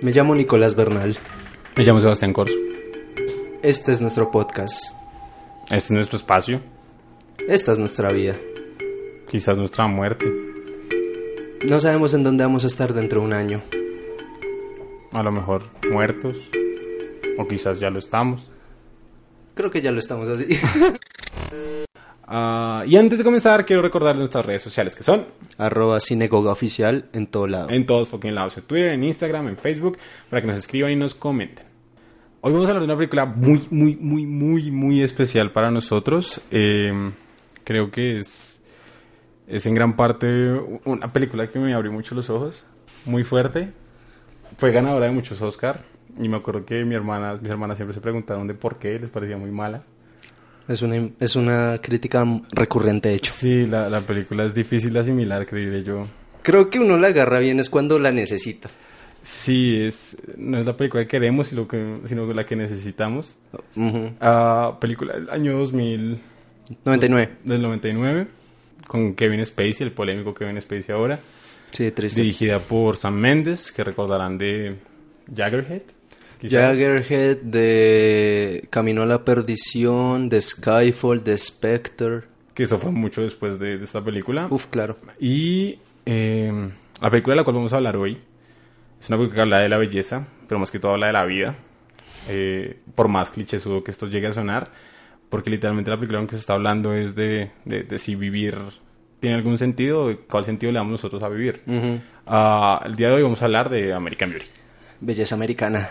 Me llamo Nicolás Bernal. Me llamo Sebastián Corso. Este es nuestro podcast. Este es nuestro espacio. Esta es nuestra vida. Quizás nuestra muerte. No sabemos en dónde vamos a estar dentro de un año. A lo mejor muertos. O quizás ya lo estamos. Creo que ya lo estamos así. Ah, y antes de comenzar, quiero recordar nuestras redes sociales que son Arroba Oficial en todo lado. en todos fucking lados, en Twitter, en Instagram, en Facebook, para que nos escriban y nos comenten. Hoy vamos a hablar de una película muy, muy, muy, muy, muy especial para nosotros. Eh, creo que es, es en gran parte una película que me abrió mucho los ojos, muy fuerte. Fue ganadora de muchos Oscar y me acuerdo que mi hermana, mis hermanas siempre se preguntaron de por qué les parecía muy mala. Es una, es una crítica recurrente, de hecho. Sí, la, la película es difícil de asimilar, creeré yo. Creo que uno la agarra bien es cuando la necesita. Sí, es, no es la película que queremos, sino, que, sino la que necesitamos. Ujú. Ah, película del año 2000, 99. del 99, con Kevin Spacey, el polémico Kevin Spacey ahora. Sí, triste. Dirigida por Sam Mendes, que recordarán de Jaggerhead. Jaggerhead de Camino a la Perdición, de Skyfall, de Spectre. Que eso fue mucho después de, de esta película. Uf, claro. Y eh, la película de la cual vamos a hablar hoy es una película que habla de la belleza, pero más que todo habla de la vida. Eh, por más clichésudo que esto llegue a sonar, porque literalmente la película en que se está hablando es de, de- de si vivir tiene algún sentido, cuál sentido le damos nosotros a vivir. Ujú. Ah, el día de hoy vamos a hablar de American Beauty. Belleza americana.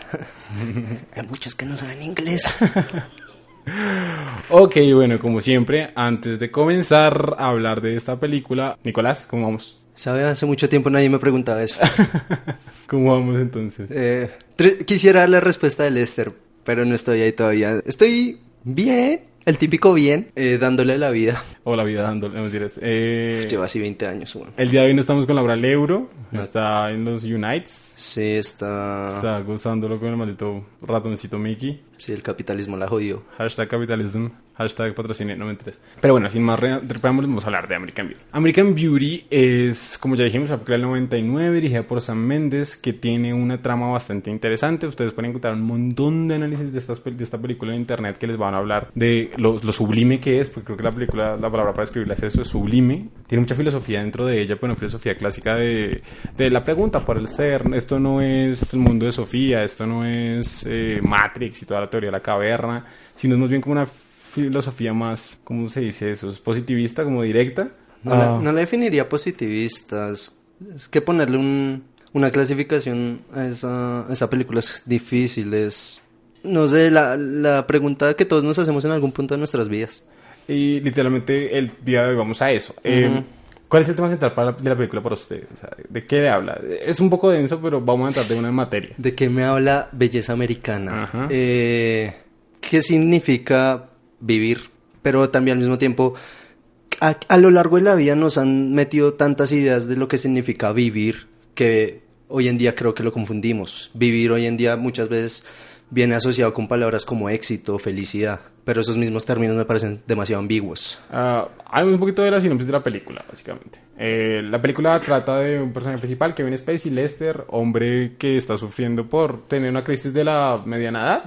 Hay muchos que no saben inglés. Ok, bueno, como siempre, antes de comenzar a hablar de esta película, Nicolás, ¿cómo vamos? ¿Sabe? Hace mucho tiempo nadie me preguntaba eso. ¿Cómo vamos entonces? Eh, quisiera dar la respuesta de Lester, pero no estoy ahí todavía. Estoy bien, el típico bien, eh, dándole la vida. O la vida dándole, no mentiras. Eh, Lleva así 20 años. bueno. El día de hoy no estamos con Laura Euro, No. está en los Unites, Sí, está... está gozándolo con el maldito ratoncito Mickey. Sí, el capitalismo la jodió. Hashtag capitalism, hashtag patrocine, no me entres. Pero bueno, sin más re- preámbulos, vamos a hablar de American Beauty. American Beauty es, como ya dijimos, la película del 99, dirigida por Sam Mendes, que tiene una trama bastante interesante. Ustedes pueden encontrar un montón de análisis de, estas, de esta película en internet que les van a hablar de lo, lo sublime que es, porque creo que la película, la palabra para describirla es eso, es sublime. Tiene mucha filosofía dentro de ella, pero una filosofía clásica de, de la pregunta por el ser. Esto no es el mundo de Sofía, esto no es eh, Matrix y toda la teoría de la caverna, sino es más bien como una filosofía más, ¿cómo se dice eso? ¿Es positivista, como directa? No, Ah, la, no la definiría positivistas. Es que ponerle un- una clasificación a esa, a esa película es difícil. Es, no sé, la, la pregunta que todos nos hacemos en algún punto de nuestras vidas. Y literalmente el día de hoy vamos a eso. Eh. ¿Cuál es el tema central para la- de la película para usted? O sea, ¿De qué le habla? Es un poco denso, pero vamos a entrar de una en materia. ¿De qué me habla belleza americana? Ajá. Eh, ¿Qué significa vivir? Pero también al mismo tiempo, a, a lo largo de la vida nos han metido tantas ideas de lo que significa vivir que hoy en día creo que lo confundimos. Vivir hoy en día muchas veces viene asociado con palabras como éxito, felicidad, pero esos mismos términos me parecen demasiado ambiguos. Ah, hay un poquito de la sinopsis de la película, básicamente. Eh, la película trata de un personaje principal, Kevin Spacey, Lester, hombre que está sufriendo por tener una crisis de la mediana edad.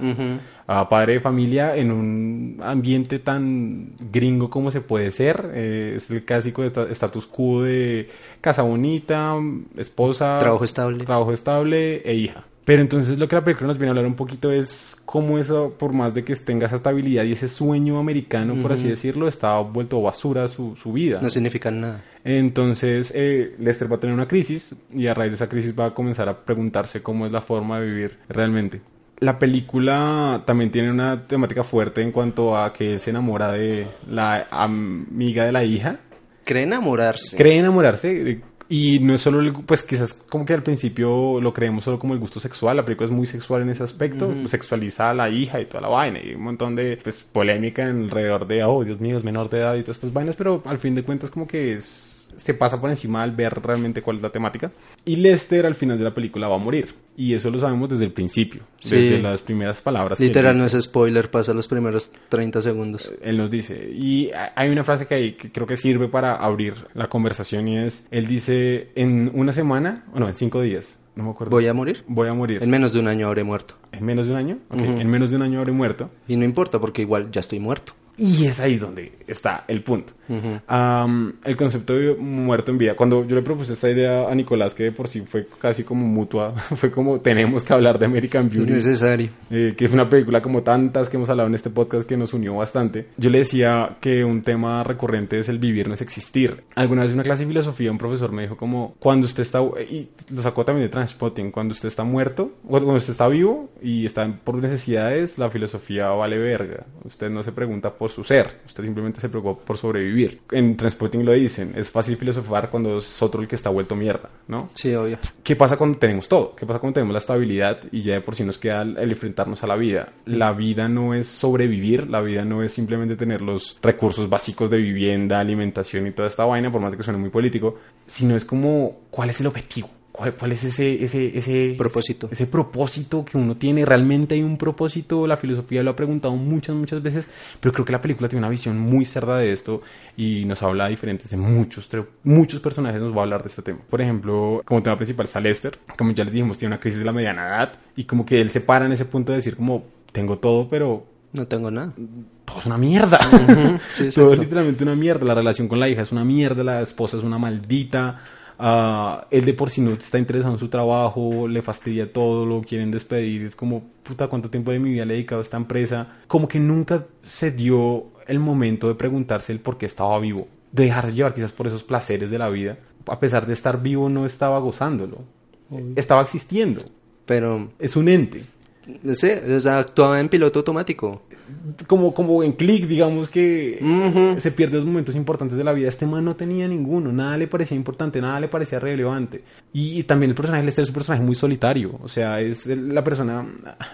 Ah, padre de familia en un ambiente tan gringo como se puede ser. Eh, es el clásico esta- status quo de casa bonita, esposa, Trabajo estable. trabajo estable e hija. Pero entonces lo que la película nos viene a hablar un poquito es cómo eso, por más de que tenga esa estabilidad y ese sueño americano, por así decirlo, está vuelto basura su, su vida. No significan nada. Entonces, eh, Lester va a tener una crisis y a raíz de esa crisis va a comenzar a preguntarse cómo es la forma de vivir realmente. La película también tiene una temática fuerte en cuanto a que él se enamora de la amiga de la hija. Cree enamorarse. Cree enamorarse y no es solo, el, pues quizás como que al principio lo creemos solo como el gusto sexual, la película es muy sexual en ese aspecto, sexualiza a la hija y toda la vaina y un montón de pues, polémica alrededor de, oh Dios mío, es menor de edad y todas estas vainas, pero al fin de cuentas como que es- se pasa por encima al ver realmente cuál es la temática. Y Lester al final de la película va a morir y eso lo sabemos desde el principio, Sí. desde las primeras palabras. Literal, no es spoiler, pasa los primeros 30 segundos. Él nos dice, y ha- hay una frase que, hay, que creo que sirve para abrir la conversación y es, él dice, en una semana, o no, en cinco días, No me acuerdo. ¿Voy a morir? Voy a morir. En menos de un año habré muerto. ¿En menos de un año? Ok, En menos de un año habré muerto. Y no importa porque igual ya estoy muerto. Y es ahí donde está el punto. Am, el concepto de muerto en vida. Cuando yo le propuse esta idea a Nicolás, que de por sí fue casi como mutua, fue como tenemos que hablar de American Es Beauty. necesario. eh, que es una película como tantas que hemos hablado en este podcast que nos unió bastante. Yo le decía que un tema recurrente es el vivir no es existir. Alguna vez en una clase de filosofía un profesor me dijo como cuando usted está, y lo sacó también de Transpotting, cuando usted está muerto, cuando usted está vivo y está por necesidades, la filosofía vale verga. Usted no se pregunta por su ser, usted simplemente se preocupa por sobrevivir. En Transpotting lo dicen, es fácil filosofar cuando es otro el que está vuelto mierda, ¿no? Sí, obvio. ¿Qué pasa cuando tenemos todo? ¿Qué pasa cuando tenemos la estabilidad y ya de por sí nos queda el, el enfrentarnos a la vida? La vida no es sobrevivir, la vida no es simplemente tener los recursos básicos de vivienda, alimentación y toda esta vaina, por más de que suene muy político, sino es como, ¿cuál es el objetivo? ¿Cuál, cuál es ese, ese, ese Propósito. Ese propósito que uno tiene. Realmente hay un propósito. La filosofía lo ha preguntado muchas, muchas veces. Pero creo que la película tiene una visión muy cerda de esto. Y nos habla diferentes de muchos, muchos personajes. Nos va a hablar de este tema. Por ejemplo, como tema principal está Lester. Como ya les dijimos, tiene una crisis de la mediana edad. Y como que él se para en ese punto de decir como, tengo todo, pero No tengo nada. todo es una mierda. sí, todo es literalmente una mierda. La relación con la hija es una mierda, la esposa es una maldita. Ah, él de por sí no está interesado en su trabajo, le fastidia todo, lo quieren despedir. Es como, puta, ¿cuánto tiempo de mi vida le he dedicado a esta empresa? Como que nunca se dio el momento de preguntarse el por qué estaba vivo. De dejarse llevar quizás por esos placeres de la vida. A pesar de estar vivo, no estaba gozándolo. Estaba existiendo. Pero, Es un ente. No sé, o sea, actuaba en piloto automático. como, como en click, digamos que se pierde los momentos importantes de la vida. Este man no tenía ninguno, nada le parecía importante, nada le parecía relevante. Y también el personaje Lester es un personaje muy solitario, o sea, es la persona...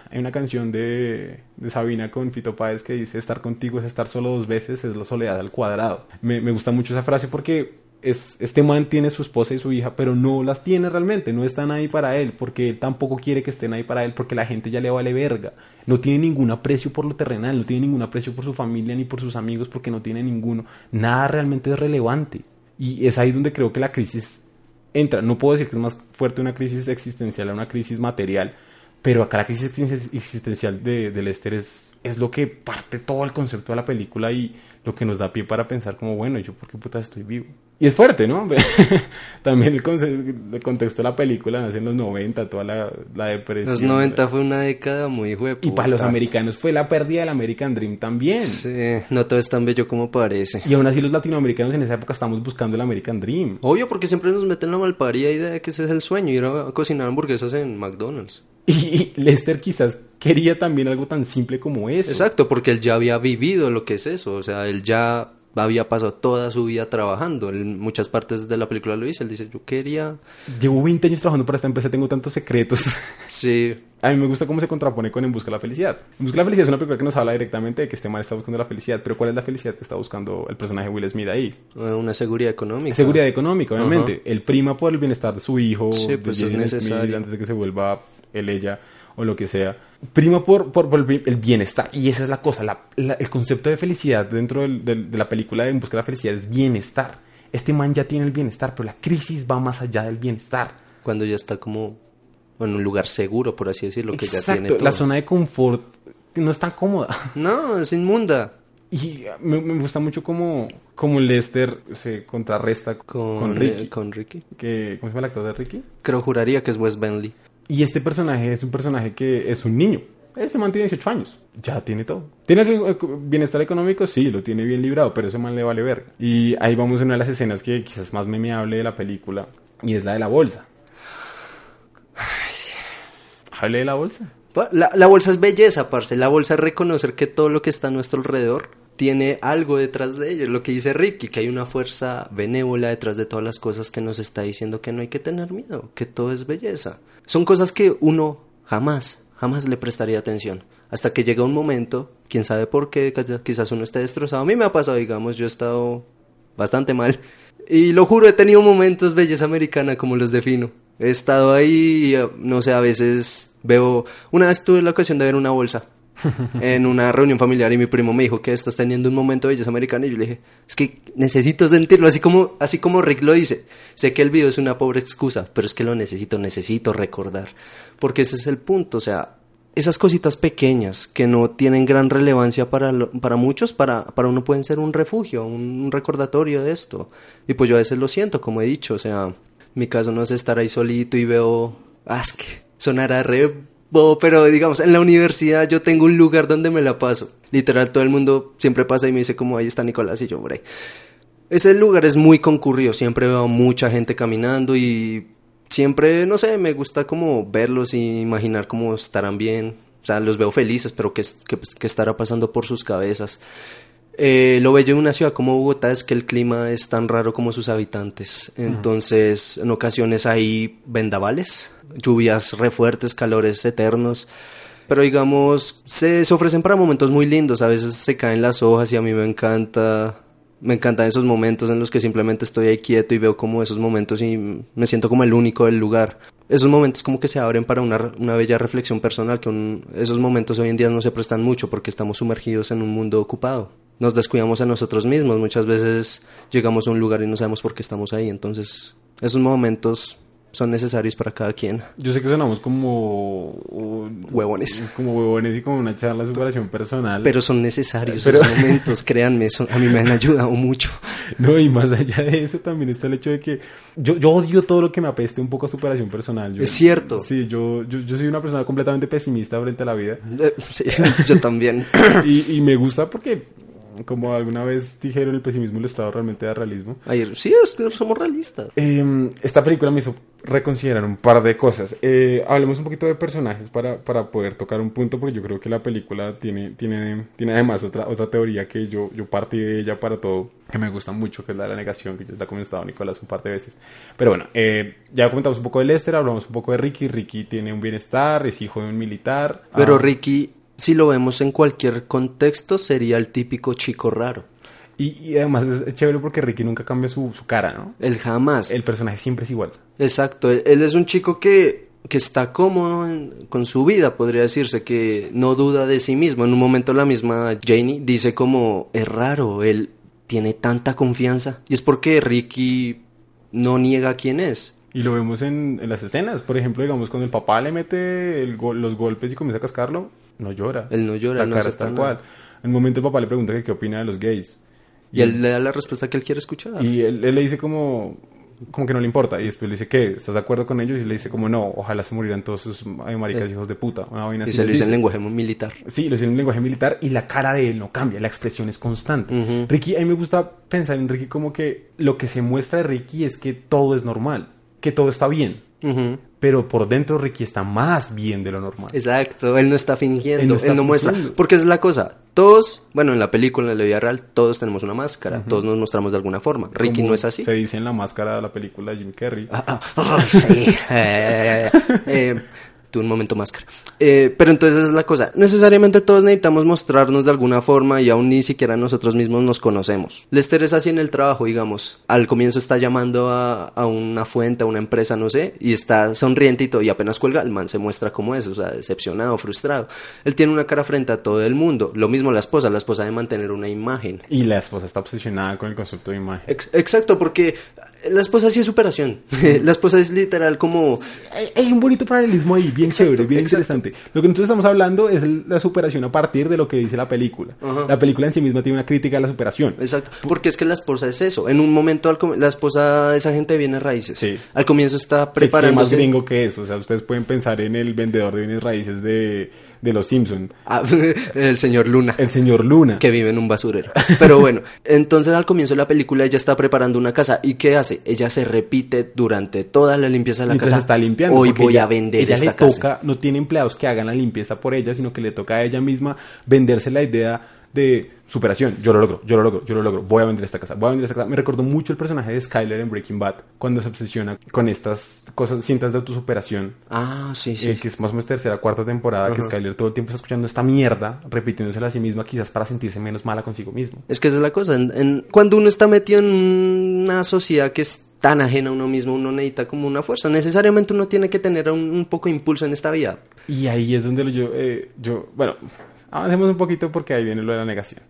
Hay una canción de, de Sabina con Fito Páez que dice, estar contigo es estar solo dos veces, es la soledad al cuadrado. Me, me gusta mucho esa frase porque es, este man tiene su esposa y su hija, pero no las tiene realmente, no están ahí para él, porque él tampoco quiere que estén ahí para él, porque la gente ya le vale verga. No tiene ningún aprecio por lo terrenal, no tiene ningún aprecio por su familia ni por sus amigos, porque no tiene ninguno. Nada realmente es relevante. Y es ahí donde creo que la crisis entra. No puedo decir que es más fuerte una crisis existencial a una crisis material, pero acá la crisis existen- existencial de, de Lester es, es lo que parte todo el concepto de la película y lo que nos da pie para pensar como, bueno, ¿yo por qué puta estoy vivo? Y es fuerte, ¿no? También el, contexto de la película nace en los 90, toda la, la depresión. Los 90 fue una década muy Y hueputa. para los americanos fue la pérdida del American Dream también. Sí, no todo es tan bello como parece. Y aún así los latinoamericanos en esa época estamos buscando el American Dream. Obvio, porque siempre nos meten la malparida idea de que ese es el sueño, ir a cocinar hamburguesas en McDonald's. Y Lester quizás quería también algo tan simple como eso. Exacto, porque él ya había vivido lo que es eso, o sea, él ya había pasado toda su vida trabajando. En muchas partes de la película lo dice, él dice, yo quería... Llevo 20 años trabajando para esta empresa, tengo tantos secretos. Sí, A mí me gusta cómo se contrapone con En Busca de la Felicidad. En Busca de la Felicidad es una película que nos habla directamente de que este man está buscando la felicidad, pero ¿cuál es la felicidad que está buscando el personaje Will Smith ahí? eh, una seguridad económica. Seguridad económica, obviamente. El prima por el bienestar de su hijo, Sí, de pues es Jaden Smith, necesario. antes de que se vuelva él, ella o lo que sea. Prima por, por, por el bi- el bienestar. Y esa es la cosa. la- la- el concepto de felicidad dentro del- del- de la película de En Busca de la Felicidad es bienestar. Este man ya tiene el bienestar, pero la crisis va más allá del bienestar. Cuando ya está como en un lugar seguro, por así decirlo, que ya Exacto, tiene todo. la zona de confort no es tan cómoda. No, es inmunda. Y me, me gusta mucho como, como Lester se contrarresta Con, con, Ricky. eh, con Ricky. Que, ¿Cómo se llama el actor de Ricky? Creo juraría que es Wes Bentley. Y este personaje es un personaje que es un niño. Este man tiene 18 años. Ya tiene todo. ¿Tiene el bienestar económico? Sí, lo tiene bien librado, pero ese man le vale ver. Y ahí vamos a una de las escenas que quizás más memeable de la película. Y es la de la bolsa. Hable de la bolsa. La, la bolsa es belleza, parce. La bolsa es reconocer que todo lo que está a nuestro alrededor tiene algo detrás de ello. Lo que dice Ricky, que hay una fuerza benévola detrás de todas las cosas que nos está diciendo que no hay que tener miedo, que todo es belleza. Son cosas que uno jamás, jamás le prestaría atención. Hasta que llega un momento, quién sabe por qué, quiz- quizás uno esté destrozado. A mí me ha pasado, digamos, yo he estado bastante mal. Y lo juro, he tenido momentos belleza americana como los defino. He estado ahí eh, no sé, a veces veo... Una vez tuve la ocasión de ver una bolsa en una reunión familiar y mi primo me dijo que estás teniendo un momento de belleza americana y yo le dije, es que necesito sentirlo, así como, así como Rick lo dice. Sé que el video es una pobre excusa, pero es que lo necesito, necesito recordar. Porque ese es el punto, o sea, esas cositas pequeñas que no tienen gran relevancia para, para muchos, para, para uno pueden ser un refugio, un recordatorio de esto. Y pues yo a veces lo siento, como he dicho, o sea, mi caso no es estar ahí solito y veo, ah, es que sonará re pero digamos, en la universidad yo tengo un lugar donde me la paso. Literal, todo el mundo siempre pasa y me dice como ahí está Nicolás y yo por ahí. Ese lugar es muy concurrido, siempre veo mucha gente caminando y siempre, no sé, me gusta como verlos y imaginar cómo estarán bien. O sea, los veo felices, pero qué, qué, estará pasando por sus cabezas. Eh, lo bello de una ciudad como Bogotá es que el clima es tan raro como sus habitantes. Entonces, en ocasiones hay vendavales, lluvias re fuertes, calores eternos. Pero digamos, se, se, ofrecen para momentos muy lindos. A veces se caen las hojas y a mí me encanta. Me encantan esos momentos en los que simplemente estoy ahí quieto y veo como esos momentos y me siento como el único del lugar. Esos momentos como que se abren para una, una bella reflexión personal, que esos momentos hoy en día no se prestan mucho porque estamos sumergidos en un mundo ocupado nos descuidamos a nosotros mismos. Muchas veces llegamos a un lugar y no sabemos por qué estamos ahí. Entonces, esos momentos son necesarios para cada quien. Yo sé que sonamos como huevones. Como huevones y como una charla de superación personal. Pero son necesarios esos momentos, créanme, a mí me han ayudado mucho. No, y más allá de eso también está el hecho de que yo, yo odio todo lo que me apeste un poco a superación personal. es cierto. Sí, yo, yo, yo, soy una persona completamente pesimista frente a la vida. Eh, sí, yo también. y, y me gusta porque como alguna vez dijeron, el pesimismo el estado realmente de realismo. Ayer, sí, es que somos realistas. Em, esta película me hizo reconsiderar un par de cosas. Eh, hablemos un poquito de personajes para, para, poder tocar un punto, porque yo creo que la película tiene, tiene, tiene además otra, otra teoría que yo, yo partí de ella para todo, que me gusta mucho, que es la de la negación, que ya la ha comentado Nicolás un par de veces. Pero bueno, eh, ya comentamos un poco de Lester, hablamos un poco de Ricky. Ricky tiene un bienestar, es hijo de un militar. Pero ah, Ricky si lo vemos en cualquier contexto, sería el típico chico raro. Y, además es chévere porque Ricky nunca cambia su, cara, ¿no? Él jamás. El personaje siempre es igual. Exacto, él, es un chico que, que está cómodo con su vida, podría decirse, que no duda de sí mismo. En un momento la misma Janie dice como, es raro, él tiene tanta confianza. Y es porque Ricky no niega quién es. Y lo vemos en, las escenas, por ejemplo, digamos, cuando el papá le mete los golpes y comienza a cascarlo, no llora. Él no llora, la cara está cual. En un momento el papá le pregunta que qué opina de los gays. Y, él, le da la respuesta que él quiere escuchar. Y él, le dice como, como que no le importa. Y después le dice que estás de acuerdo con ellos. Y le dice como no, ojalá se murieran todos esos maricas eh. hijos de puta. y se lo dice en lenguaje militar. Sí, lo dice en lenguaje militar. Y la cara de él no cambia, la expresión es constante. Ricky, a mí me gusta pensar en Ricky como que lo que se muestra de Ricky es que todo es normal, que todo está bien pero por dentro Ricky está más bien de lo normal. Exacto, él no está fingiendo, él no, muestra, porque es la cosa, todos, bueno, en la película, en la vida real, todos tenemos una máscara, todos nos mostramos de alguna forma. Ricky no es así. Se dice en la máscara de la película de Jim Carrey. Ah, ah, ah, sí. eh, eh un momento máscara. Eh, pero entonces es la cosa, necesariamente todos necesitamos mostrarnos de alguna forma y aún ni siquiera nosotros mismos nos conocemos. Lester es así en el trabajo, digamos. Al comienzo está llamando a, a una fuente, a una empresa, no sé, y está sonriente y todo, y apenas cuelga, el man se muestra como es, o sea, decepcionado, frustrado. Él tiene una cara frente a todo el mundo. Lo mismo la esposa, la esposa de mantener una imagen. Y la esposa está obsesionada con el concepto de imagen. exacto, porque la esposa sí es superación. la esposa es literal como... Hay, un bonito paralelismo ahí, bien chévere, bien interesante. Lo que nosotros estamos hablando es la superación a partir de lo que dice la película. La película en sí misma tiene una crítica a la superación. Exacto, porque es que la esposa es eso. En un momento la esposa, esa gente viene raíces. Sí. Al comienzo está preparando. más gringo que eso. O sea, ustedes pueden pensar en el vendedor de bienes raíces de de los Simpson. Ah, el señor Luna. El señor Luna. Que vive en un basurero. Pero bueno, entonces al comienzo de la película ella está preparando una casa. ¿Y qué hace? Ella se repite durante toda la limpieza de la casa. está limpiando. Hoy voy a vender ella esta le toca, no tiene empleados que hagan la limpieza por ella, sino que le toca a ella misma venderse la idea de superación. Yo lo logro, yo lo logro, yo lo logro. Voy a vender esta casa, voy a vender esta casa. Me recordó mucho el personaje de Skyler en Breaking Bad cuando se obsesiona con estas cosas, cintas de autosuperación. Ah, sí, sí. Eh, que es más o menos tercera, cuarta temporada, que Skyler todo el tiempo está escuchando esta mierda, repitiéndosela a sí misma, quizás para sentirse menos mala consigo mismo. Es que esa es la cosa. cuando uno está metido en una sociedad que es tan ajena a uno mismo, uno necesita como una fuerza. Necesariamente uno tiene que tener un, poco de impulso en esta vida. Y ahí es donde yo, eh, yo bueno, Avancemos un poquito porque ahí viene lo de la negación.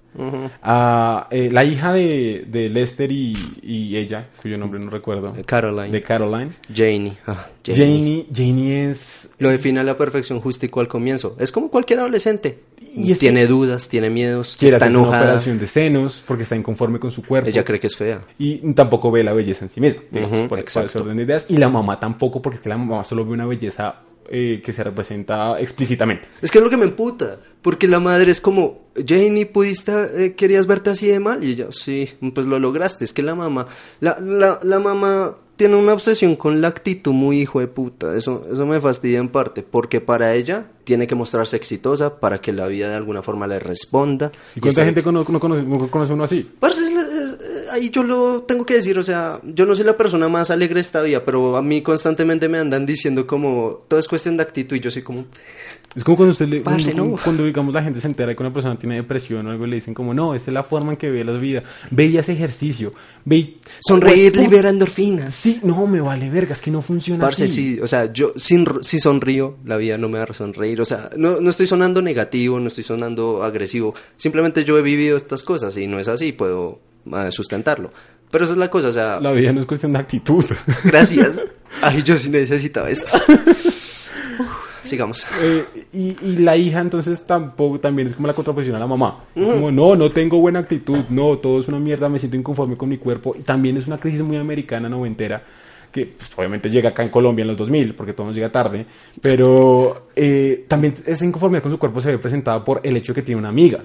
Ah, eh, la hija de, de Lester y, y ella, cuyo nombre no recuerdo, Caroline. de Caroline. Janie. Ah, Janie. Janie, Janie es... Lo define a la perfección justico al comienzo. Es como cualquier adolescente. Y es tiene dudas, tiene miedos, Quiere está hacerse una operación de senos porque está inconforme con su cuerpo. Ella cree que es fea. Y tampoco ve la belleza en sí misma, por, por ese orden de ideas. Y la mamá tampoco, porque es que la mamá solo ve una belleza eh, que se representa explícitamente. Es que es lo que me emputa, porque la madre es como, Janie, ¿pudiste, eh, querías verte así de mal? Y ella, sí, pues lo lograste. Es que la mamá, la, la, la mamá tiene una obsesión con la actitud muy hijo de puta. Eso, eso me fastidia en parte, porque para ella tiene que mostrarse exitosa para que la vida de alguna forma le responda. ¿Y cuánta gente ex- cono- no conoce, no conoce uno así? Parce, es ahí yo lo tengo que decir, o sea, yo no soy la persona más alegre de esta vida, pero a mí constantemente me andan diciendo como todo es cuestión de actitud y yo soy como, Es como cuando usted le, Parce, cuando, no. cuando, digamos la gente se entera que una persona tiene depresión o algo y le dicen como no, esa es la forma en que ve la vida. Ve y hace ejercicio. Ve y... sonreír Pues, libera endorfinas. Sí, no, me vale verga, es que no funciona Parce, así. sí, o sea, yo sin, si sonrío, la vida no me va a sonreír, o sea, no, no estoy sonando negativo, no estoy sonando agresivo, simplemente yo he vivido estas cosas y no es así, puedo sustentarlo. Pero esa es la cosa, o sea, La vida no es cuestión de actitud. gracias. Ay, yo sí necesitaba esto. Uf, sigamos. Eh, y, y la hija entonces tampoco también es como la contraposición a la mamá. Es como, no, no tengo buena actitud, no, todo es una mierda, me siento inconforme con mi cuerpo. Y también es una crisis muy americana, noventera, que pues, obviamente llega acá en Colombia en los 2000, porque todo nos llega tarde. Pero eh, también esa inconformidad con su cuerpo se ve presentada por el hecho de que tiene una amiga,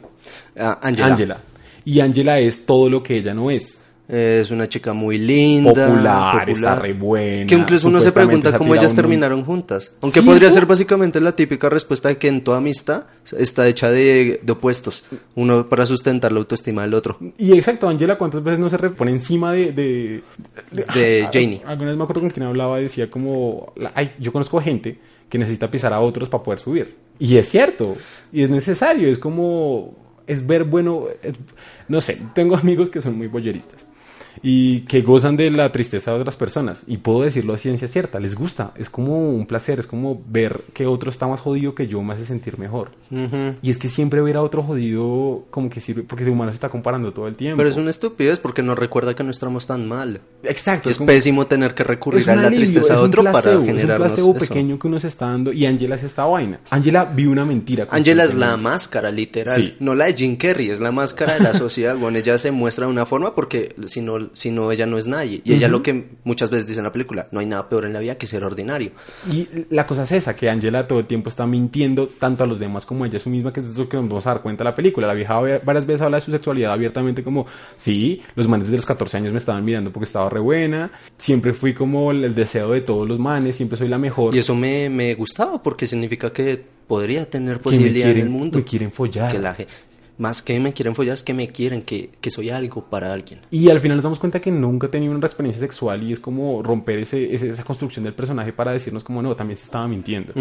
Ah, Angela. Angela. Y Angela es todo lo que ella no es. Es una chica muy linda. Popular, está re buena, Que incluso uno se pregunta cómo ellas un- terminaron juntas. Aunque Sí, podría ser básicamente la típica respuesta de que en toda amistad está hecha de, de opuestos. Uno para sustentar la autoestima del otro. Y exacto, Angela, ¿cuántas veces no se repone encima de... De, De Janie. Alguna vez me acuerdo con quien hablaba decía como... Ay, yo conozco gente que necesita pisar a otros para poder subir. Y es cierto, y es necesario, es como... Es ver bueno... no sé, tengo amigos que son muy boyeristas. Y que gozan de la tristeza de otras personas. Y puedo decirlo a ciencia cierta, les gusta. Es como un placer, es como ver que otro está más jodido que yo me hace sentir mejor. Ujú. Y es que siempre ver a otro jodido como que sirve, porque el humano se está comparando todo el tiempo. Pero es una estupidez porque nos recuerda que no estamos tan mal. Exacto. Es como- pésimo tener que recurrir es a la alivio, tristeza es de otro placebo, para generarnos Es un placebo eso. pequeño que uno se está dando y Angela es esta vaina. Angela vive una mentira. Angela es la máscara, literal. Sí. No la de Jim Carrey, es la máscara de la sociedad. Bueno, ella se muestra de una forma porque si no, si no ella no es nadie. Y ella lo que muchas veces dice en la película, no hay nada peor en la vida que ser ordinario. Y la cosa es esa, que Angela todo el tiempo está mintiendo tanto a los demás como a ella su misma, que es eso que nos vamos a dar cuenta de la película. La vieja va- varias veces habla de su sexualidad abiertamente como, sí, los manes de los 14 años me estaban mirando porque estaba re buena, siempre fui como el, deseo de todos los manes, siempre soy la mejor. Y eso me, me gustaba porque significa que podría tener que posibilidad quieren, en el mundo. me quieren follar. Que la más que me quieren follar es que me quieren, que, que soy algo para alguien. Y al final nos damos cuenta que nunca he tenido una experiencia sexual y es como romper ese, ese- esa construcción del personaje para decirnos como no, también se estaba mintiendo.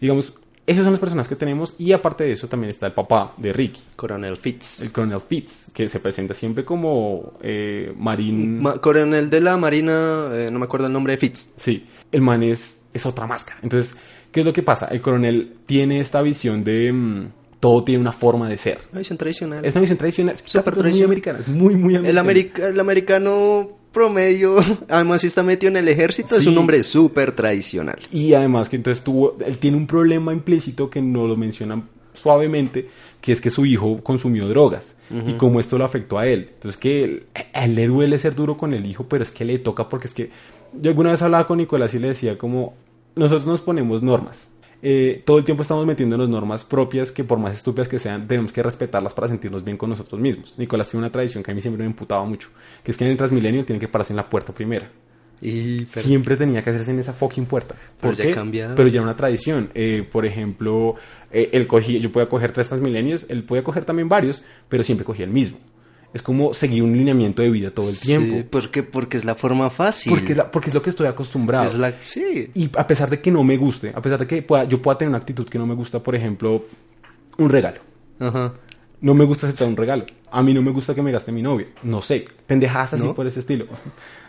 Digamos, esos son los personajes que tenemos y aparte de eso también está el papá de Ricky, Coronel Fitz. el coronel Fitz, que se presenta siempre como eh, marín... Ma- coronel de la Marina, eh, no me acuerdo el nombre de Fitz. Sí, el man es, es otra máscara. Entonces, ¿qué es lo que pasa? El coronel tiene esta visión de... todo tiene una forma de ser. Una visión tradicional. Es una visión tradicional, es Súper muy tradicional. americana, es muy, muy El, americana. america- el americano promedio, además si está metido en el ejército, es un hombre súper tradicional. Y además que entonces tuvo, él tiene un problema implícito que no lo mencionan suavemente, que es que su hijo consumió drogas y cómo esto lo afectó a él. Entonces que él- a él le duele ser duro con el hijo, pero es que le toca porque es que yo alguna vez hablaba con Nicolás y le decía como nosotros nos ponemos normas. Eh, todo el tiempo estamos metiéndonos normas propias que por más estúpidas que sean, tenemos que respetarlas para sentirnos bien con nosotros mismos. Nicolás tiene una tradición que a mí siempre me imputaba mucho, que es que en el Transmilenio tiene que pararse en la puerta primera. Y, pero- Siempre tenía que hacerse en esa fucking puerta. Pero ¿Por ya qué? cambiado. Pero ya era una tradición. Eh, por ejemplo, eh, él cogía, yo podía coger tres Transmilenios, él podía coger también varios, pero siempre cogía el mismo. Es como seguir un lineamiento de vida todo el Sí, tiempo. porque, porque es la forma fácil. Porque, es la- porque es lo que estoy acostumbrado. Es la- sí. Y a pesar de que no me guste, a pesar de que pueda, yo pueda tener una actitud que no me gusta, por ejemplo, un regalo. Ajá. No me gusta aceptar un regalo. A mí no me gusta que me gaste mi novia. No sé. Pendejadas así ¿No? por ese estilo.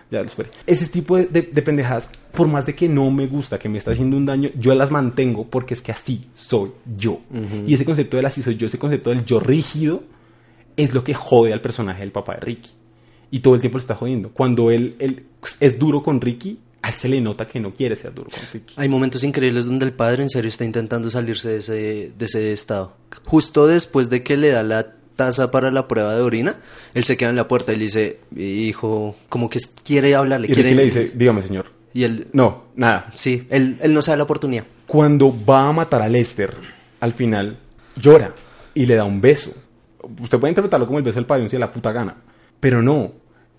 Ya lo superé. Ese tipo de, de, de pendejadas, por más de que no me gusta, que me está haciendo un daño, yo las mantengo porque es que así soy yo. Y ese concepto del así soy yo, ese concepto del yo rígido, es lo que jode al personaje del papá de Ricky. Y todo el tiempo lo está jodiendo. Cuando él, él es duro con Ricky, a él se le nota que no quiere ser duro con Ricky. Hay momentos increíbles donde el padre en serio está intentando salirse de ese, de ese estado. Justo después de que le da la taza para la prueba de orina, él se queda en la puerta y le dice, hijo, como que quiere hablarle. Y quiere... Ricky le dice, dígame señor. Y él, No, nada. sí, él, él no se da la oportunidad. Cuando va a matar a Lester, al final llora y le da un beso. Usted puede interpretarlo como el beso del padre, da la puta gana. Pero no,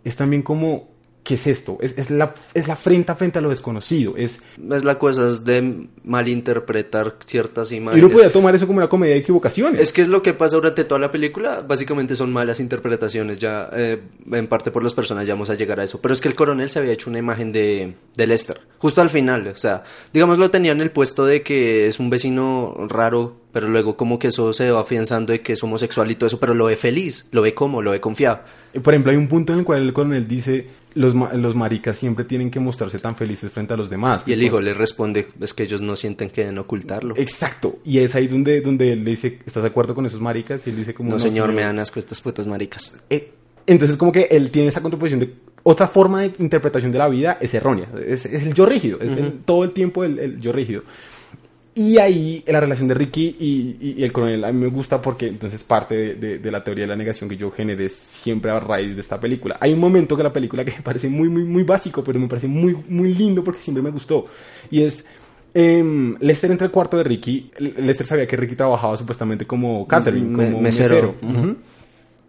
es también como, ¿qué es esto? Es, es la, es la frente a frente a lo desconocido. Es, Es la cosa es de malinterpretar ciertas y imágenes. uno podría tomar eso como una comedia de equivocaciones. Es que es lo que pasa durante toda la película. Básicamente son malas interpretaciones. Ya, eh, en parte por los personajes, ya vamos a llegar a eso. Pero es que el coronel se había hecho una imagen de, de Lester. Justo al final. O sea, digamos, lo tenía en el puesto de que es un vecino raro. Pero luego, como que eso se va afianzando de que es homosexual y todo eso. Pero lo ve feliz. Lo ve como, lo ve confiado. Por ejemplo, hay un punto en el cual el coronel dice, los, los maricas siempre tienen que mostrarse tan felices frente a los demás. Y el hijo le responde: Es que ellos no sienten que deben ocultarlo. Exacto. Y es ahí donde, donde él le dice, ¿estás de acuerdo con esos maricas? Y él dice como, No, señor, me dan asco estas putas maricas. Eh, entonces como que él tiene esa contraposición de otra forma de interpretación de la vida es errónea, es, es el yo rígido, es el- todo el tiempo el, el yo rígido. Y ahí la relación de Ricky y, y- y el coronel a mí me gusta porque entonces parte de, de- de la teoría de la negación que yo generé siempre a raíz de esta película. Hay un momento que la película que me parece muy, muy, muy básico, pero me parece muy, muy lindo porque siempre me gustó. Y es... em, Lester entra al cuarto de Ricky. Lester sabía que Ricky trabajaba supuestamente como catering, Me- como mesero.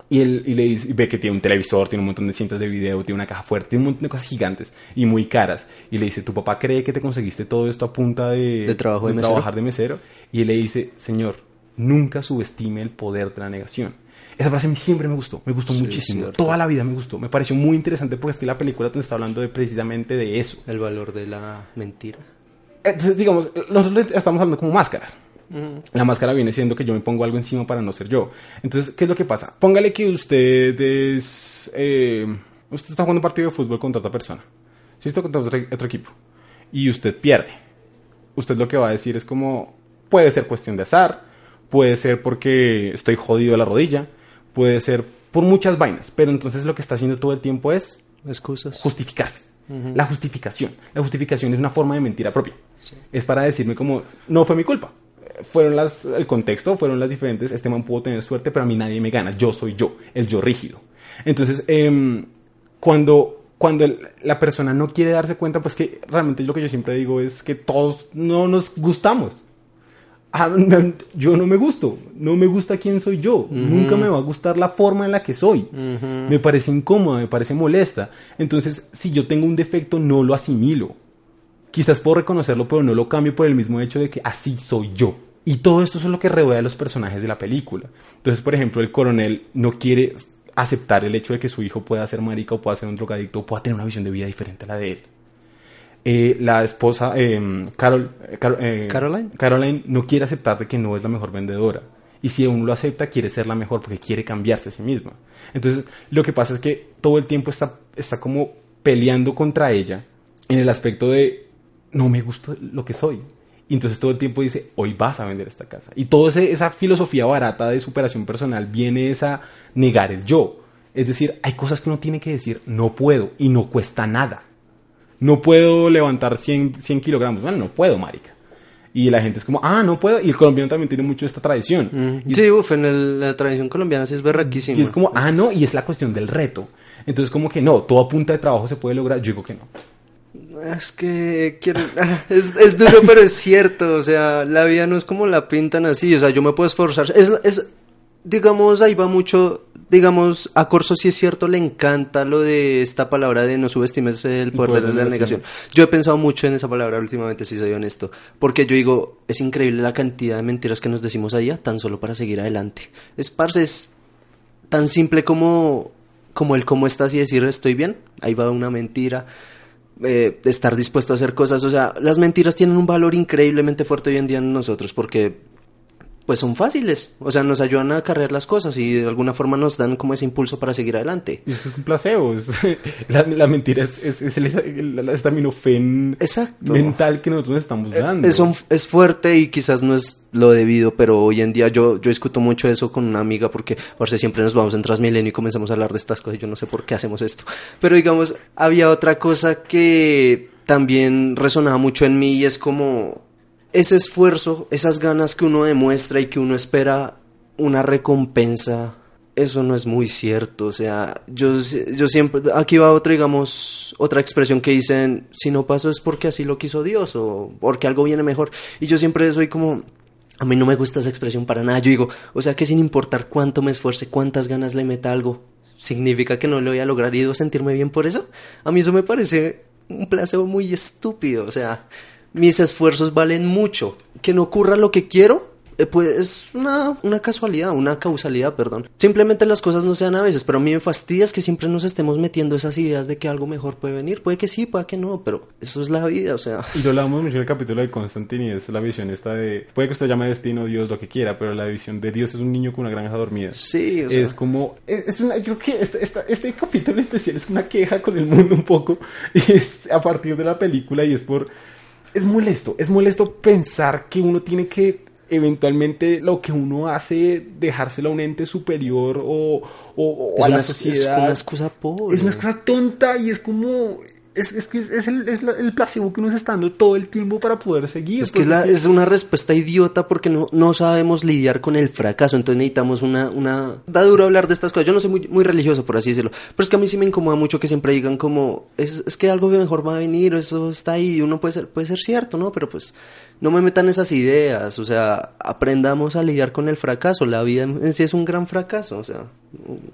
Y él y le dice, y ve que tiene un televisor, tiene un montón de cintas de video, tiene una caja fuerte, tiene un montón de cosas gigantes y muy caras. Y le dice, ¿tu papá cree que te conseguiste todo esto a punta de, De trabajo de mesero? trabajar de mesero? Y él le dice, señor, nunca subestime el poder de la negación. Esa frase a mí siempre me gustó, me gustó Sí, muchísimo. Toda la vida me gustó. Me pareció muy interesante porque es que la película te está hablando de precisamente de eso. El valor de la mentira. Entonces, digamos, nosotros estamos hablando como máscaras. La máscara viene siendo que yo me pongo algo encima para no ser yo. Entonces, ¿qué es lo que pasa? Póngale que usted es... eh, usted está jugando un partido de fútbol contra otra persona. Si está contra otro, otro equipo. Y usted pierde. Usted lo que va a decir es como... Puede ser cuestión de azar. Puede ser porque estoy jodido de la rodilla. Puede ser por muchas vainas. Pero entonces lo que está haciendo todo el tiempo es Excusas. justificarse. La justificación. La justificación es una forma de mentira propia. Es para decirme como, no fue mi culpa. Fueron las, el contexto, fueron las diferentes, este man pudo tener suerte, pero a mí nadie me gana. Yo soy yo, el yo rígido. Entonces, em, cuando, cuando el- la persona no quiere darse cuenta, pues que realmente lo que yo siempre digo es que todos no nos gustamos. Ah, yo no me gusto, no me gusta quién soy yo, nunca me va a gustar la forma en la que soy, me parece incómoda, me parece molesta. Entonces, si yo tengo un defecto, no lo asimilo. Quizás puedo reconocerlo, pero no lo cambio por el mismo hecho de que así soy yo. Y todo esto es lo que rodea a los personajes de la película. Entonces, por ejemplo, el coronel no quiere aceptar el hecho de que su hijo pueda ser marica o pueda ser un drogadicto o pueda tener una visión de vida diferente a la de él. Eh, la esposa, eh, Carol, eh, eh, Caroline. Caroline no quiere aceptar de que no es la mejor vendedora. Y si uno lo acepta, quiere ser la mejor porque quiere cambiarse a sí misma. Entonces, lo que pasa es que todo el tiempo está, está como peleando contra ella en el aspecto de no me gusta lo que soy. Y entonces todo el tiempo dice, hoy vas a vender esta casa. Y toda esa filosofía barata de superación personal viene es a negar el yo. Es decir, hay cosas que uno tiene que decir, no puedo y no cuesta nada. No puedo levantar 100, 100 kilogramos. Bueno, no puedo, marica. Y la gente es como, ah, no puedo. Y el colombiano también tiene mucho esta tradición. Sí, uff, en el- la tradición colombiana sí es berraquísimo. y es como, ah, no, y es la cuestión del reto. Entonces, como que no, todo a punta de trabajo se puede lograr. Yo digo que no. Es que quiero- ah, es, es duro, pero es cierto. O sea, la vida no es como la pintan así. O sea, yo me puedo esforzar. Es, es, digamos, ahí va mucho. Digamos, a Corso sí es cierto, le encanta lo de esta palabra de no subestimes el poder, de la negación. Yo he pensado mucho en esa palabra últimamente, si soy honesto. Porque yo digo, es increíble la cantidad de mentiras que nos decimos allá tan solo para seguir adelante. Es, parce, es tan simple como, como el cómo estás y decir estoy bien. Ahí va una mentira eh, estar dispuesto a hacer cosas. O sea, las mentiras tienen un valor increíblemente fuerte hoy en día en nosotros porque pues son fáciles, o sea, nos ayudan a cargar las cosas y de alguna forma nos dan como ese impulso para seguir adelante. Y es que es un placebo, es- la, la mentira es, es, es el, el, el acetaminofén Exacto. mental que nosotros nos estamos dando. Es, un- es fuerte y quizás no es lo debido, pero hoy en día yo, yo discuto mucho eso con una amiga porque por si siempre nos vamos en Transmilenio y comenzamos a hablar de estas cosas. Yo no sé por qué hacemos esto. Pero digamos, había otra cosa que también resonaba mucho en mí y es como ese esfuerzo, esas ganas que uno demuestra y que uno espera una recompensa. Eso no es muy cierto, o sea, yo, yo siempre, aquí va otra, digamos, otra expresión que dicen, si no pasó es porque así lo quiso Dios o porque algo viene mejor. Y yo siempre soy como, a mí no me gusta esa expresión para nada. Yo digo, o sea que sin importar cuánto me esfuerce, cuántas ganas le meta algo, significa que no lo voy a lograr y debo sentirme bien por eso. A mí eso me parece un placebo muy estúpido. O sea, mis esfuerzos valen mucho. Que no ocurra lo que quiero, eh, pues es una, una casualidad, una causalidad, perdón. Simplemente las cosas no sean a veces, pero a mí me fastidia es que siempre nos estemos metiendo esas ideas de que algo mejor puede venir. Puede que sí, puede que no, pero eso es la vida, o sea. Y lo hablamos mucho en el capítulo de Constantine y es la visión esta de... Puede que usted llame destino, Dios, lo que quiera, pero la visión de Dios es un niño con una granja dormida. Sí, o sea. Es como... Es, es una, yo creo que este, esta- este capítulo en especial es una queja con el mundo un poco. Y es a partir de la película y es por... Es molesto, es molesto pensar que uno tiene que eventualmente lo que uno hace dejárselo a un ente superior o, o- o es a la es sociedad. una excusa pobre. Es una excusa tonta y es como... Es, es que es, es el, es la- el placebo que uno se está dando todo el tiempo para poder seguir. Es que la- es una respuesta idiota porque no, no sabemos lidiar con el fracaso, entonces necesitamos una, una... Da duro hablar de estas cosas, yo no soy muy, muy religioso por así decirlo, pero es que a mí sí me incomoda mucho que siempre digan como, es, es que algo mejor va a venir, eso está ahí, uno puede ser, puede ser cierto, ¿no? Pero pues no me metan esas ideas, o sea, aprendamos a lidiar con el fracaso, la vida en en sí es un gran fracaso, o sea,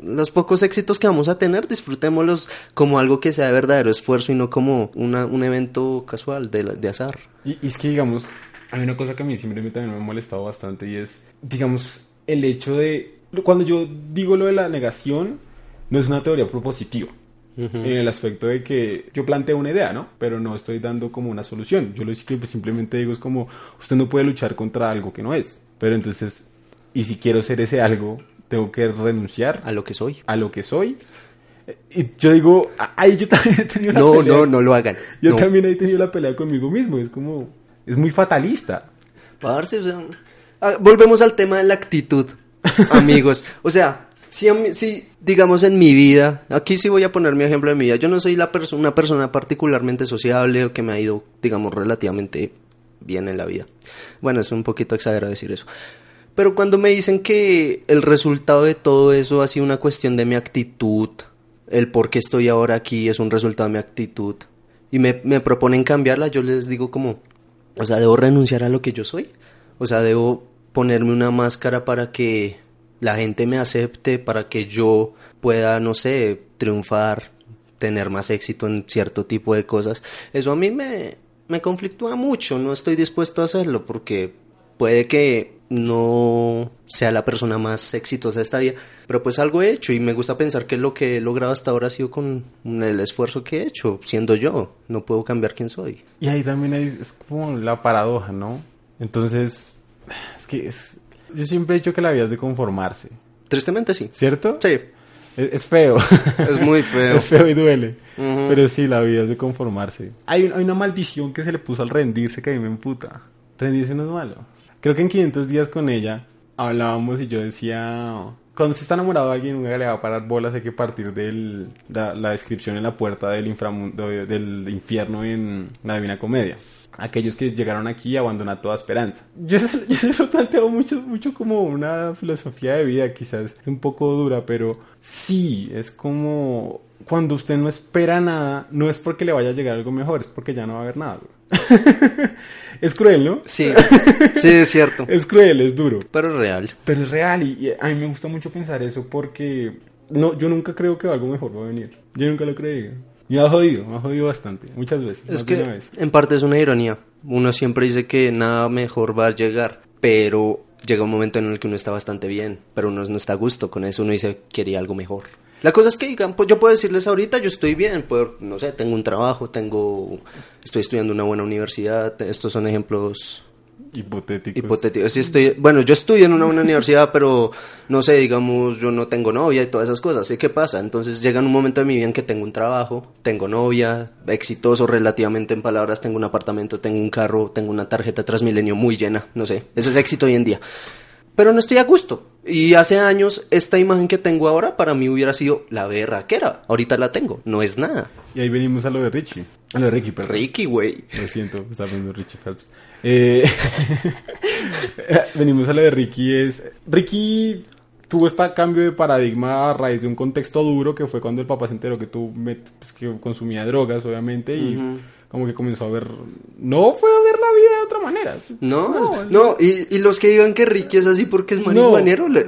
los pocos éxitos que vamos a tener, disfrutémoslos como algo que sea de verdadero esfuerzo y no como una, un evento casual de, de azar. Y, y es que, digamos, hay una cosa que a mí siempre me, también me ha molestado bastante y es, digamos, el hecho de... Cuando yo digo lo de la negación, no es una teoría propositiva. En el aspecto de que yo planteo una idea, ¿no? Pero no estoy dando como una solución. Yo lo que pues, simplemente digo es como, usted no puede luchar contra algo que no es. Pero entonces, y si quiero ser ese algo, tengo que renunciar A lo que soy. a lo que soy. Y yo digo, a- ahí yo también he tenido una No, pelea. no, no lo hagan. Yo No. también he tenido la pelea conmigo mismo. Es como, es muy fatalista. Parce, o sea, ah, volvemos al tema de la actitud, amigos. O sea, si, si, digamos en mi vida, aquí sí voy a poner mi ejemplo de mi vida, yo no soy la perso- una persona particularmente sociable o que me ha ido, digamos, relativamente bien en la vida. Bueno, es un poquito exagerado decir eso. Pero cuando me dicen que el resultado de todo eso ha sido una cuestión de mi actitud, el por qué estoy ahora aquí es un resultado de mi actitud, y me, me proponen cambiarla, yo les digo como, o sea, debo renunciar a lo que yo soy. O sea, debo ponerme una máscara para que la gente me acepte, para que yo pueda, no sé, triunfar, tener más éxito en cierto tipo de cosas. Eso a mí me, me conflictúa mucho, no estoy dispuesto a hacerlo porque puede que no sea la persona más exitosa de esta vida, pero pues algo he hecho y me gusta pensar que lo que he logrado hasta ahora ha sido con el esfuerzo que he hecho, siendo yo, no puedo cambiar quién soy. Y ahí también hay, es como la paradoja, ¿no? Entonces, es que es... Yo siempre he dicho que la vida es de conformarse, Tristemente sí. ¿cierto? Sí, Es, es feo. es muy feo. es feo y duele. Pero sí, la vida es de conformarse. Hay, hay una maldición que se le puso al rendirse que a mí me emputa. Rendirse no es malo. Creo que en 500 días con ella hablábamos y yo decía... Cuando se está enamorado de alguien, nunca le va a parar bolas, hay que partir de la, descripción en la puerta del, inframundo, del infierno en la Divina Comedia. Aquellos que llegaron aquí abandonan toda esperanza. Yo, se- lo planteo mucho, mucho como una filosofía de vida, quizás un poco dura, pero sí, es como cuando usted no espera nada, no es porque le vaya a llegar algo mejor, es porque ya no va a haber nada. es cruel, ¿no? Sí, sí, es cierto. Es cruel, es duro. Pero es real. Pero es real y, y a mí me gusta mucho pensar eso porque no, yo nunca creo que algo mejor va a venir. Yo nunca lo. Y me ha jodido, me ha jodido bastante, muchas veces. Es que vez. en parte es una ironía. Uno siempre dice que nada mejor va a llegar, pero llega un momento en el que uno está bastante bien, pero uno no está a gusto con eso, uno dice quería algo mejor. La cosa es que digan, pues yo puedo decirles ahorita, yo estoy bien, puedo, no sé, tengo un trabajo, tengo, estoy estudiando en una buena universidad, estos son ejemplos Hipotéticos. hipotético. Sí estoy, bueno, yo estudio en una, una universidad, pero no sé, digamos, yo no tengo novia y todas esas cosas. ¿Sí qué pasa? Entonces llega un momento de mi vida en que tengo un trabajo, tengo novia, exitoso relativamente en palabras, tengo un apartamento, tengo un carro, tengo una tarjeta Transmilenio muy llena, no sé. Eso es éxito hoy en día. Pero no estoy a gusto. Y hace años, esta imagen que tengo ahora para mí hubiera sido la berraquera. Ahorita la tengo, no es nada. Y ahí venimos a lo de Richie. A lo de Ricky, perdón. Ricky, güey. Lo siento, está viendo Richie Phelps. Eh, venimos a lo de Ricky. Es, Ricky tuvo este cambio de paradigma a raíz de un contexto duro que fue cuando el papá se enteró que tú met- pues, que consumía drogas, obviamente, y como que comenzó a ver. No fue a ver la vida de otra manera. No, no, y, y los que digan que Ricky es así porque es marihuanero, le-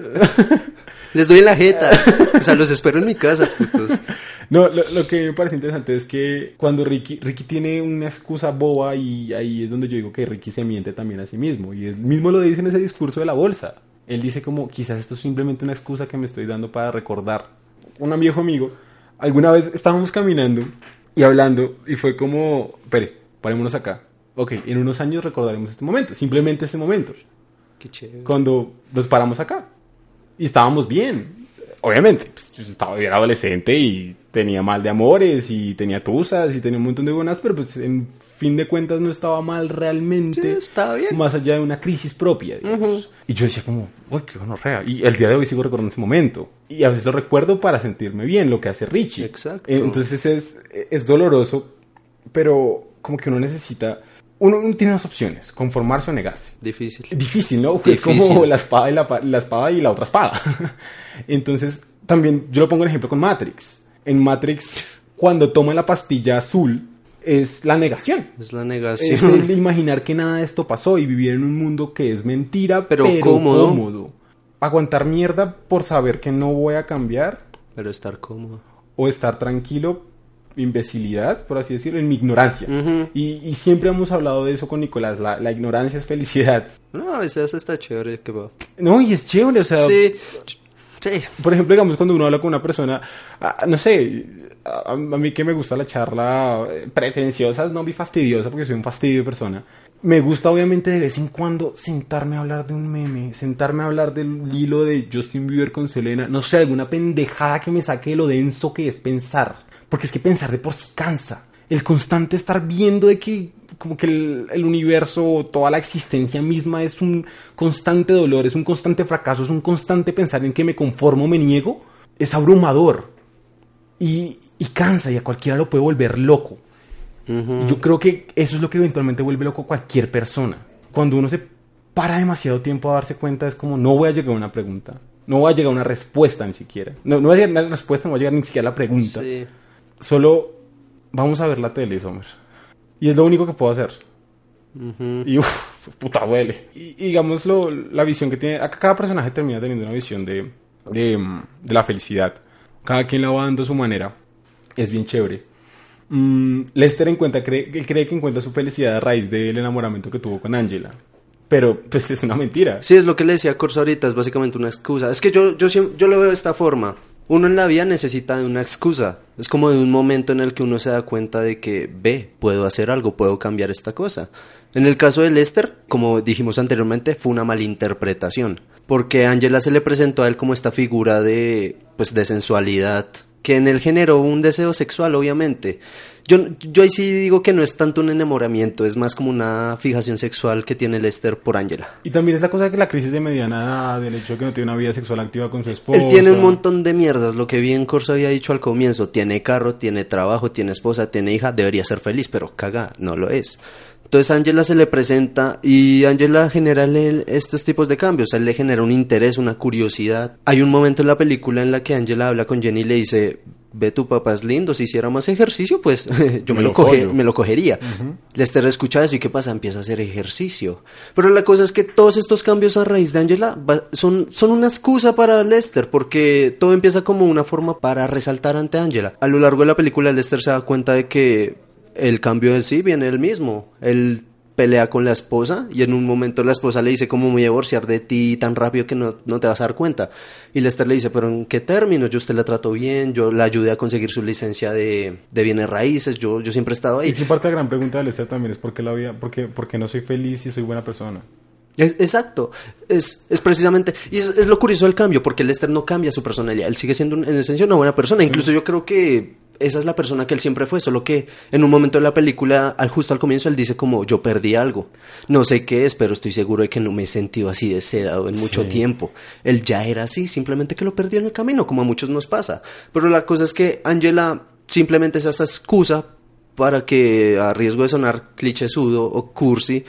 les doy en la jeta. O sea, los espero en mi casa, putos. No, lo, lo que me parece interesante es que cuando Ricky, Ricky tiene una excusa boba y ahí es donde yo digo que Ricky se miente también a sí mismo. Y él mismo lo dice en ese discurso de la bolsa. Él dice como, quizás esto es simplemente una excusa que me estoy dando para recordar. Un viejo amigo, alguna vez estábamos caminando y hablando y fue como, espere, parémonos acá. Ok, en unos años recordaremos este momento, simplemente este momento. Qué chévere. Cuando nos paramos acá. Y estábamos bien. Obviamente, pues, yo estaba bien adolescente y tenía mal de amores y tenía tusas y tenía un montón de buenas, pero pues en fin de cuentas no estaba mal realmente. Sí, estaba bien. Más allá de una crisis propia, digamos. Y yo decía como, uy, qué gonorrea. Y el día de hoy sigo recordando ese momento. Y a veces lo recuerdo para sentirme bien, lo que hace Richie. Exacto. Entonces es, es doloroso, pero como que uno necesita... Uno, uno tiene dos opciones, conformarse o negarse. Difícil. Difícil, ¿no? Es Difícil. como la espada y la, la espada y la otra espada. Entonces, también yo lo pongo en ejemplo con Matrix. En Matrix, cuando toma la pastilla azul, es la negación. Es la Es negación. el imaginar que nada de esto pasó y vivir en un mundo que es mentira, Pero pero, cómodo. cómodo. Aguantar mierda por saber que no voy a cambiar Pero estar cómodo. o estar tranquilo, imbecilidad, por así decirlo, en mi ignorancia. Y, y siempre hemos hablado de eso con Nicolás, la, la ignorancia es felicidad. No, a veces está chévere. Que va. No, y es chévere, o sea, Sí. Sí. por ejemplo, digamos, cuando uno habla con una persona, ah, no sé, a, a mí que me gusta la charla eh, pretenciosa, no muy fastidiosa, porque soy un fastidio de persona. Me gusta, obviamente, de vez en cuando sentarme a hablar de un meme, sentarme a hablar del hilo de Justin Bieber con Selena, no sé, alguna pendejada que me saque de lo denso que es pensar. Porque es que pensar de por sí cansa. El constante estar viendo de que como que el, el universo, toda la existencia misma es un constante dolor, es un constante fracaso, es un constante pensar en que me conformo, me niego, es abrumador. Y, y cansa y a cualquiera lo puede volver loco. Y Yo creo que eso es lo que eventualmente vuelve loco a cualquier persona. Cuando uno se para demasiado tiempo a darse cuenta, es como no voy a llegar a una pregunta. No voy a llegar a una respuesta ni siquiera. No, no voy a llegar a una respuesta, no voy a llegar ni siquiera a la pregunta. Sí. Solo vamos a ver la tele, Sommer. Y es lo único que puedo hacer. Y uff, puta duele. Y, y digamos lo- la visión que tiene. Acá cada personaje termina teniendo una visión de, de, de la felicidad. Cada quien la va dando a su manera. Es bien chévere. Mm, Lester encuentra, cree, él cree que encuentra su felicidad a raíz del enamoramiento que tuvo con Angela. Pero, pues es una mentira. Sí, es lo que le decía a Corso ahorita, es básicamente una excusa. Es que yo, yo, yo lo veo de esta forma. Uno en la vida necesita de una excusa. Es como de un momento en el que uno se da cuenta de que, ve, puedo hacer algo, puedo cambiar esta cosa. En el caso de Lester, como dijimos anteriormente, fue una malinterpretación. Porque Angela se le presentó a él como esta figura de, pues, de sensualidad, que en él generó un deseo sexual, obviamente. Yo, yo ahí sí digo que no es tanto un enamoramiento, es más como una fijación sexual que tiene Lester por Angela. Y también es la cosa de que la crisis de mediana edad, del hecho de que no tiene una vida sexual activa con su esposa. Él tiene un montón de mierdas, lo que bien Corso había dicho al comienzo, tiene carro, tiene trabajo, tiene esposa, tiene hija, debería ser feliz, pero caga, no lo es. Entonces Angela se le presenta y Angela genera el- estos tipos de cambios, a él le genera un interés, una curiosidad. Hay un momento en la película en la que Angela habla con Jenny y le dice, ve tu papá es lindo, si hiciera más ejercicio, pues yo me, Me lo, coge- follo". me lo cogería. Lester escucha eso y ¿qué pasa? Empieza a hacer ejercicio. Pero la cosa es que todos estos cambios a raíz de Angela va- son, son una excusa para Lester porque todo empieza como una forma para resaltar ante Angela. A lo largo de la película Lester se da cuenta de que el cambio en sí viene él mismo. Él pelea con la esposa y en un momento la esposa le dice cómo me voy a divorciar de ti tan rápido que no, no, te vas a dar cuenta. Y Lester le dice, pero ¿en qué términos? Yo usted la trato bien, yo la ayudé a conseguir su licencia de, de bienes raíces, yo, yo siempre he estado ahí. Y parte de la gran pregunta de Lester también es por qué la vida, por qué, por qué no soy feliz y soy buena persona. Es, exacto, es, es precisamente, y es, es, lo curioso del cambio, porque Lester no cambia su personalidad, él sigue siendo en esencia una buena persona, incluso yo creo que esa es la persona que él siempre fue, solo que en un momento de la película, al justo al comienzo, él dice como yo perdí algo. No sé qué es, pero estoy seguro de que no me he sentido así deseado en mucho tiempo. Él ya era así, simplemente que lo perdió en el camino, como a muchos nos pasa. Pero la cosa es que Angela simplemente es esa excusa para que, a riesgo de sonar clichésudo o cursi,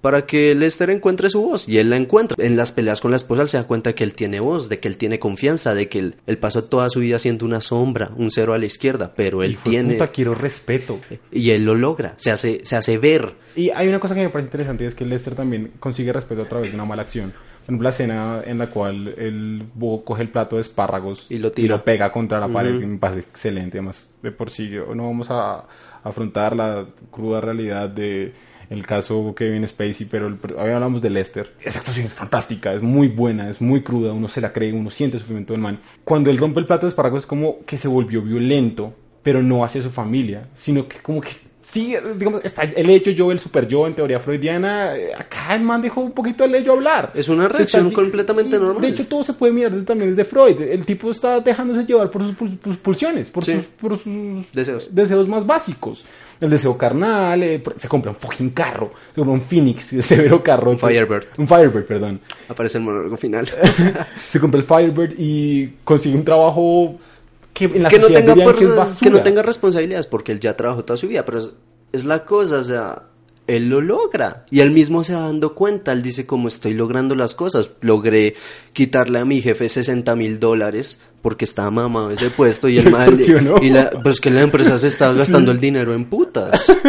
para que Lester encuentre su voz y él la encuentra. En las peleas con la esposa él se da cuenta de que él tiene voz, de que él tiene confianza, de que él, él pasó toda su vida siendo una sombra, un cero a la izquierda, pero él Hijo tiene... Puta, quiero respeto. Y él lo logra, se hace, se hace ver. Y hay una cosa que me parece interesante y es que Lester también consigue respeto a través de una mala acción. Por ejemplo, la escena en la cual el búho coge el plato de espárragos y lo, tira. y lo pega contra la pared, uh -huh. me parece excelente. Además, de por sí, no vamos a afrontar la cruda realidad de el caso Kevin Spacey, pero el, hablamos de Lester. Esa actuación es fantástica, es muy buena, es muy cruda, uno se la cree, uno siente el sufrimiento del man. Cuando él rompe el plato de espárragos es como que se volvió violento, pero no hacia su familia, sino que como que sí, digamos, está el hecho yo, el super yo en teoría freudiana, acá el man dejó un poquito el hecho hablar. Es una reacción está, completamente y, normal. De hecho, todo se puede mirar desde, también desde Freud. El tipo está dejándose llevar por sus, pulsiones, por, Sí. sus, por sus Deseos. deseos más básicos. El deseo carnal, eh, se compra un fucking carro, se compra un Phoenix, severo carro. Un Firebird. Un Firebird, perdón. Aparece el monólogo final. se compra el Firebird y consigue un trabajo que en la que, no tenga que es no tenga responsabilidades porque él ya trabajó toda su vida, pero es, es la cosa, o sea, él lo logra y él mismo se va dando cuenta, él dice como estoy logrando las cosas, logré quitarle a mi jefe 60 mil dólares porque estaba mamado ese puesto y el mal y la, pero es que la empresa se estaba gastando el dinero en putas.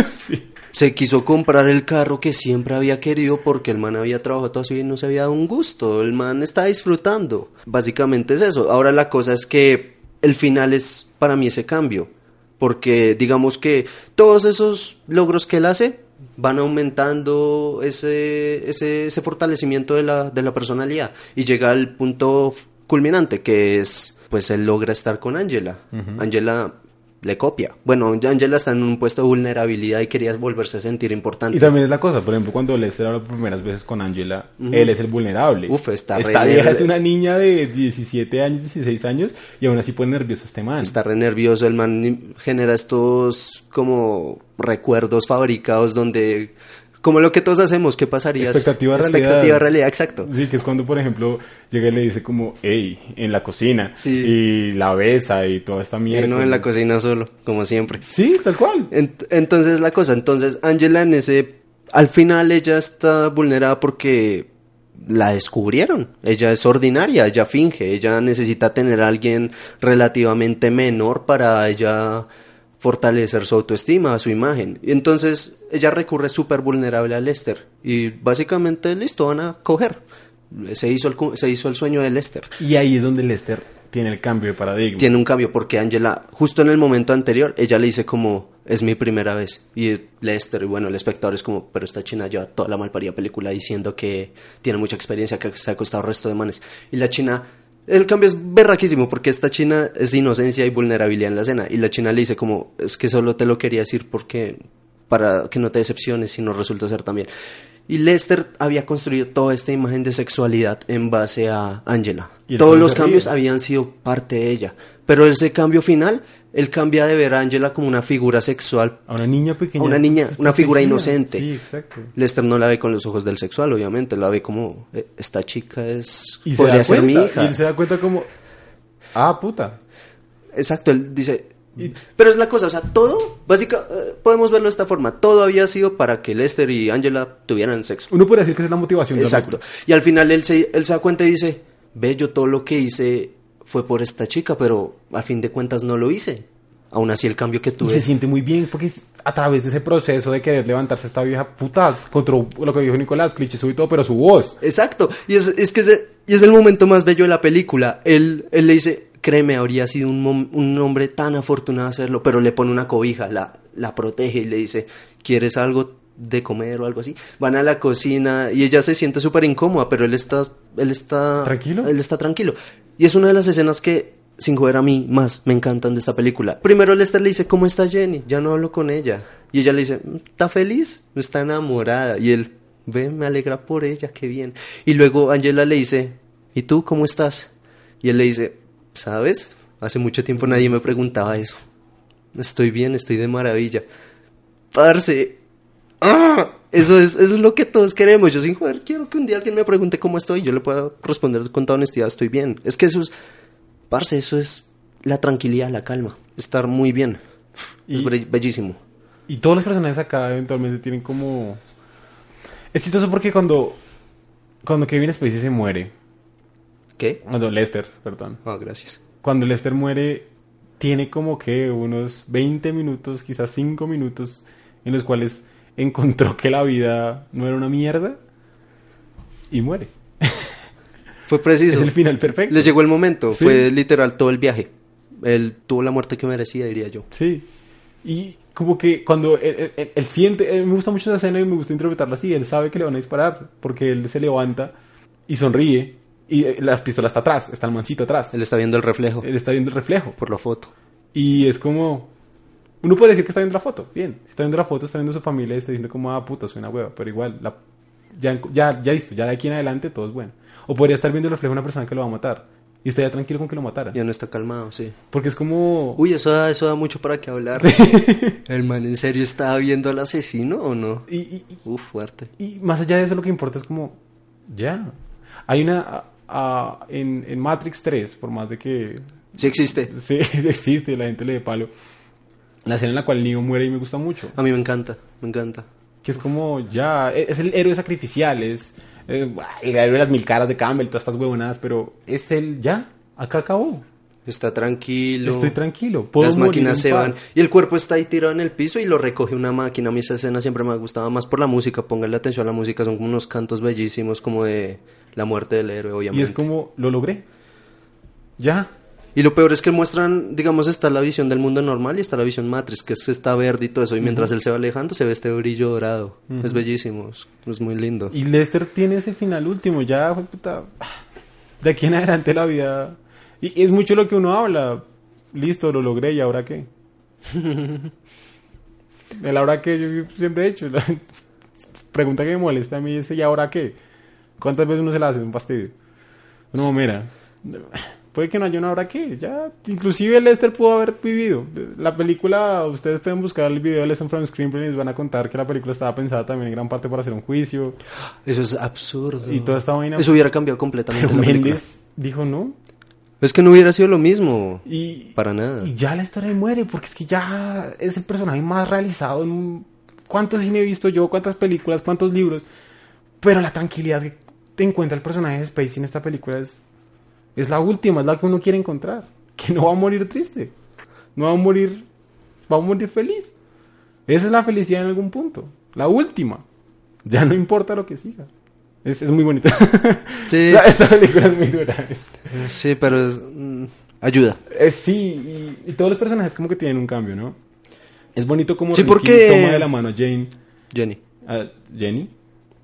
Se quiso comprar el carro que siempre había querido porque el man había trabajado toda su vida y no se había dado un gusto. El man está disfrutando. Básicamente es eso. Ahora la cosa es que el final es para mí ese cambio. Porque digamos que todos esos logros que él hace van aumentando ese, ese, ese fortalecimiento de la, de la personalidad. Y llega al punto culminante que es, pues él logra estar con Angela. Angela le copia. Bueno, Angela está en un puesto de vulnerabilidad y quería volverse a sentir importante. Y también es la cosa, por ejemplo, cuando Lester habla por primeras veces con Angela, él es el vulnerable. Uf, está Esta re vieja es una niña de 17 años, 16 años, y aún así pone nervioso a este man. Está re nervioso, el man genera estos como recuerdos fabricados donde como lo que todos hacemos, ¿qué pasaría? Expectativa realidad. Expectativa realidad, exacto. Sí, que es cuando, por ejemplo, llega y le dice como, hey, en la cocina, Sí. y la besa y toda esta Y mierda. no en la cocina solo, como siempre. Sí, tal cual. Ent- entonces la cosa, entonces Angela en ese, al final ella está vulnerada porque la descubrieron. Ella es ordinaria, ella finge, ella necesita tener a alguien relativamente menor para ella fortalecer su autoestima, su imagen. Y entonces ella recurre súper vulnerable a Lester y básicamente listo, van a coger. Se hizo el, se hizo el sueño de Lester Y ahí es donde Lester tiene el cambio de paradigma. tiene un cambio porque Angela, justo en el momento anterior, ella le dice como, es mi primera vez. Y Lester, y bueno, el espectador es como, pero esta china lleva toda la malparida película diciendo que tiene mucha experiencia, que se ha costado resto de manes. Y la china, el cambio es berraquísimo porque esta china es inocencia y vulnerabilidad en la escena. Y la china le dice como, es que solo te lo quería decir porque, para que no te decepciones si no resulta ser también. Y Lester había construido toda esta imagen de sexualidad en base a Angela. Todos los cambios habían sido parte de ella. Pero ese cambio final, él cambia de ver a Angela como una figura sexual. A una niña pequeña. A una niña, una figura inocente. Sí, exacto. Lester no la ve con los ojos del sexual, obviamente. La ve como, "Eh, esta chica es... Y se podría da ser mi hija. Y él se da cuenta como, ah, puta. Exacto, él dice... Pero es la cosa, o sea, todo, básicamente, podemos verlo de esta forma. Todo había sido para que Lester y Angela tuvieran sexo. Uno puede decir que esa es la motivación de la Exacto. Y al final él se, él se da cuenta y dice, ve, yo todo lo que hice fue por esta chica, pero a fin de cuentas no lo hice. Aún así el cambio que Y tuve... se siente muy bien porque a través de ese proceso de querer levantarse esta vieja puta contra lo que dijo Nicolás, cliché y todo, pero su voz. Exacto. Y es, es que es, y es el momento más bello de la película. Él, él le dice, créeme, habría sido un, un hombre tan afortunado hacerlo, pero le pone una cobija, la, la protege y le dice, ¿quieres algo? De comer o algo así. Van a la cocina y ella se siente súper incómoda, pero él está, él está... ¿Tranquilo? Él está tranquilo. Y es una de las escenas que, sin joder a mí, más me encantan de esta película. Primero Lester le dice, ¿cómo está Jenny? Ya no hablo con ella. Y ella le dice, ¿está feliz? Está enamorada. Y él, ve, me alegra por ella, qué bien. Y luego Angela le dice, ¿y tú cómo estás? Y él le dice, ¿sabes? Hace mucho tiempo nadie me preguntaba eso. Estoy bien, estoy de maravilla. Parce. ¡Ah! Eso es, eso es lo que todos queremos. Yo sin joder quiero que un día alguien me pregunte cómo estoy y yo le pueda responder con toda honestidad, estoy bien. Es que eso es, parce, eso es la tranquilidad, la calma. Estar muy bien. Y- Es be- bellísimo. Y todos los personajes acá eventualmente tienen como... Es chistoso porque cuando... Cuando Kevin Spacey se muere... ¿Qué? Cuando Lester, perdón. Ah, gracias. Cuando Lester muere, tiene como que unos 20 minutos, quizás 5 minutos, en los cuales encontró que la vida no era una mierda y muere. Fue preciso. Es el final perfecto. Le llegó el momento. Sí. Fue literal todo el viaje. Él tuvo la muerte que merecía, diría yo. Sí. Y como que cuando él, él- siente, eh, me gusta mucho esa escena y me gusta interpretarla así, él sabe que le van a disparar, porque él se levanta y sonríe y eh, la pistola está atrás, está el mancito atrás. Él está viendo el reflejo Él está viendo el reflejo. por la foto. Y es como... Uno puede decir que está viendo la foto, bien. Está viendo la foto, está viendo su familia y está diciendo como, ah, puta, soy una hueva. Pero igual, la, ya, ya, ya listo, ya de aquí en adelante todo es bueno. O podría estar viendo el reflejo de una persona que lo va a matar. Y estaría tranquilo con que lo matara. Ya no está calmado, sí. Porque es como... Uy, eso da, eso da mucho para qué hablar. ¿El man en serio estaba viendo al asesino o no? Y, y- y- Uf, fuerte. y más allá de eso, lo que importa es como, ya. Hay una... a- en, en Matrix 3, por más de que Sí existe. sí, existe la gente le dé palo, la escena en la cual Neo muere y me gusta mucho. A mí me encanta, me encanta. Que es como, ya, e- es el héroe sacrificial, es eh, el héroe de las mil caras de Campbell, todas estas huevonadas, pero es el, ya, acá acabó. Está tranquilo. Estoy tranquilo. puedo Las máquinas se van. Y el cuerpo está ahí tirado en el piso y lo recoge una máquina. A mí esa escena siempre me ha gustado más por la música. Póngale atención a la música. Son como unos cantos bellísimos como de la muerte del héroe, Y obviamente. es como, lo logré. Ya. Y lo peor es que muestran, digamos, está la visión del mundo normal y está la visión Matrix, que es está verde y todo eso. Y mientras él se va alejando, se ve este brillo dorado. Es bellísimo, es, es muy lindo. Y Lester tiene ese final último, ya, fue puta. De aquí en adelante la vida. Y es mucho lo que uno habla. Listo, lo logré, ¿y ahora qué? El ahora qué yo siempre he hecho. La pregunta que me molesta a mí es: ¿y ahora qué? ¿Cuántas veces uno se la hace un fastidio? No, mira. Puede que no haya una ahora qué. Ya, inclusive Lester pudo haber vivido. La película, ustedes pueden buscar el video de Lesson from Screenplay y les van a contar que la película estaba pensada también en gran parte para hacer un juicio. Eso es absurdo. Y toda esta vaina. Eso hubiera cambiado completamente Pero la. Méndez dijo no. Es que no hubiera sido lo mismo. Y, Para nada. y ya la historia muere, porque es que ya es el personaje más realizado en un... ¿Cuánto cine he visto yo? ¿Cuántas películas? ¿Cuántos libros? Pero la tranquilidad que te encuentra el personaje de Spacey en esta película es... Es la última, es la que uno quiere encontrar. Que no va a morir triste. No va a morir... Va a morir feliz. Esa es la felicidad en algún punto. La última. Ya no importa lo que siga. Es, es muy bonita. Sí. Esta película es muy dura. Sí, pero es, mm, ayuda. eh, sí, y, y todos los personajes como que tienen un cambio, ¿no? Es bonito como Sí, Ricky porque- toma de la mano a Jane, Jenny. a Jenny,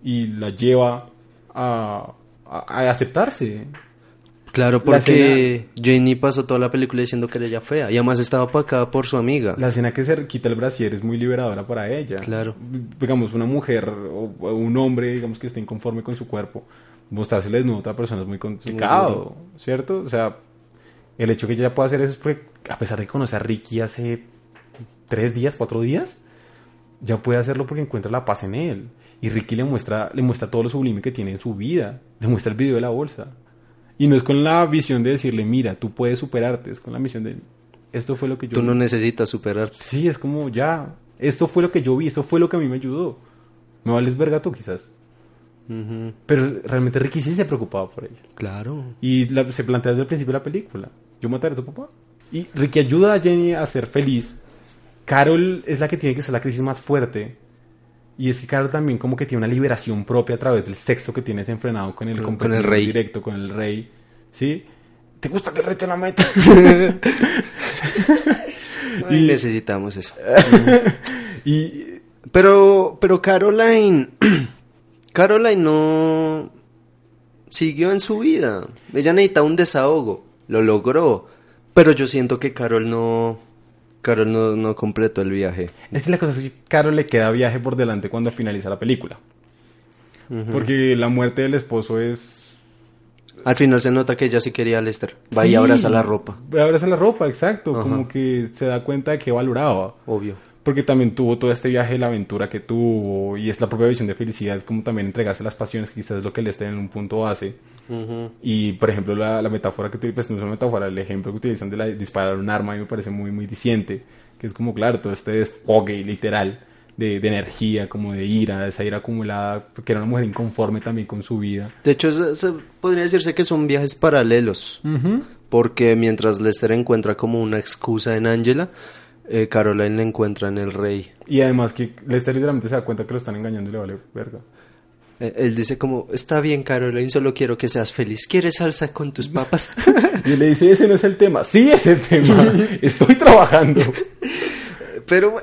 y la lleva a, a- a aceptarse. Claro, La porque Jenny pasó toda la película diciendo que era ella fea. Y además estaba opacada por su amiga. La escena que se quita el brasier es muy liberadora para ella. Claro. Digamos, una mujer o, un hombre, digamos, que esté inconforme con su cuerpo, mostrársele desnudo a otra persona es muy complicado, ¿cierto? O sea, el hecho que ella pueda hacer eso es porque, a pesar de conocer a Ricky hace tres días, cuatro días, ya puede hacerlo porque encuentra la paz en él. Y Ricky le muestra, le muestra todo lo sublime que tiene en su vida. Le muestra el video de la bolsa. Y no es con la visión de decirle, mira, tú puedes superarte. Es con la misión de, esto fue lo que yo Tú no vi". necesitas superar. Sí, es como, ya, esto fue lo que yo vi, esto fue lo que a mí me ayudó. Me vales verga tú, quizás. Pero realmente Ricky sí se preocupaba por ella. Claro. Y la- se plantea desde el principio de la película. Yo mataré a tu papá. Y Ricky ayuda a Jenny a ser feliz. Carol es la que tiene que ser la crisis más fuerte. Y es que Carol también como que tiene una liberación propia a través del sexo que tiene desenfrenado con el Con- con el rey. directo, con el rey. ¿Sí? ¿Te gusta que el rey te la meta? Ay, necesitamos eso. y Pero, pero Caroline, Caroline no siguió en su vida. Ella necesitaba un desahogo, lo logró. Pero yo siento que Carol no, Carol no, no completó el viaje. Es que la cosa es que Carol le queda viaje por delante cuando finaliza la película. Porque la muerte del esposo es... Al final se nota que ella sí quería a Lester. Va y abraza la ropa, Abraza la ropa, exacto. Ajá. Como que se da cuenta de que valoraba. obvio. Porque también tuvo todo este viaje la aventura que tuvo. Y es la propia visión de felicidad. Como también entregarse las pasiones, que quizás es lo que Lester en un punto hace. Y, por ejemplo, la, la metáfora que utilizan, pues no es una metáfora, el ejemplo que utilizan de la, disparar un arma, a mí me parece muy, muy diciente. Que es como, claro, todo este desfogue literal de, de energía, como de ira, esa ira acumulada, que era una mujer inconforme también con su vida. De hecho, se, se podría decirse que son viajes paralelos. Porque mientras Lester encuentra como una excusa en Angela, eh, Caroline encuentra en el rey. Y además que Lester literalmente se da cuenta que lo están engañando y le vale verga. Eh, Él dice como, está bien Caroline, solo quiero que seas feliz. ¿Quieres salsa con tus papas? Y le dice, ese no es el tema. Sí, es el tema. Estoy trabajando. Pero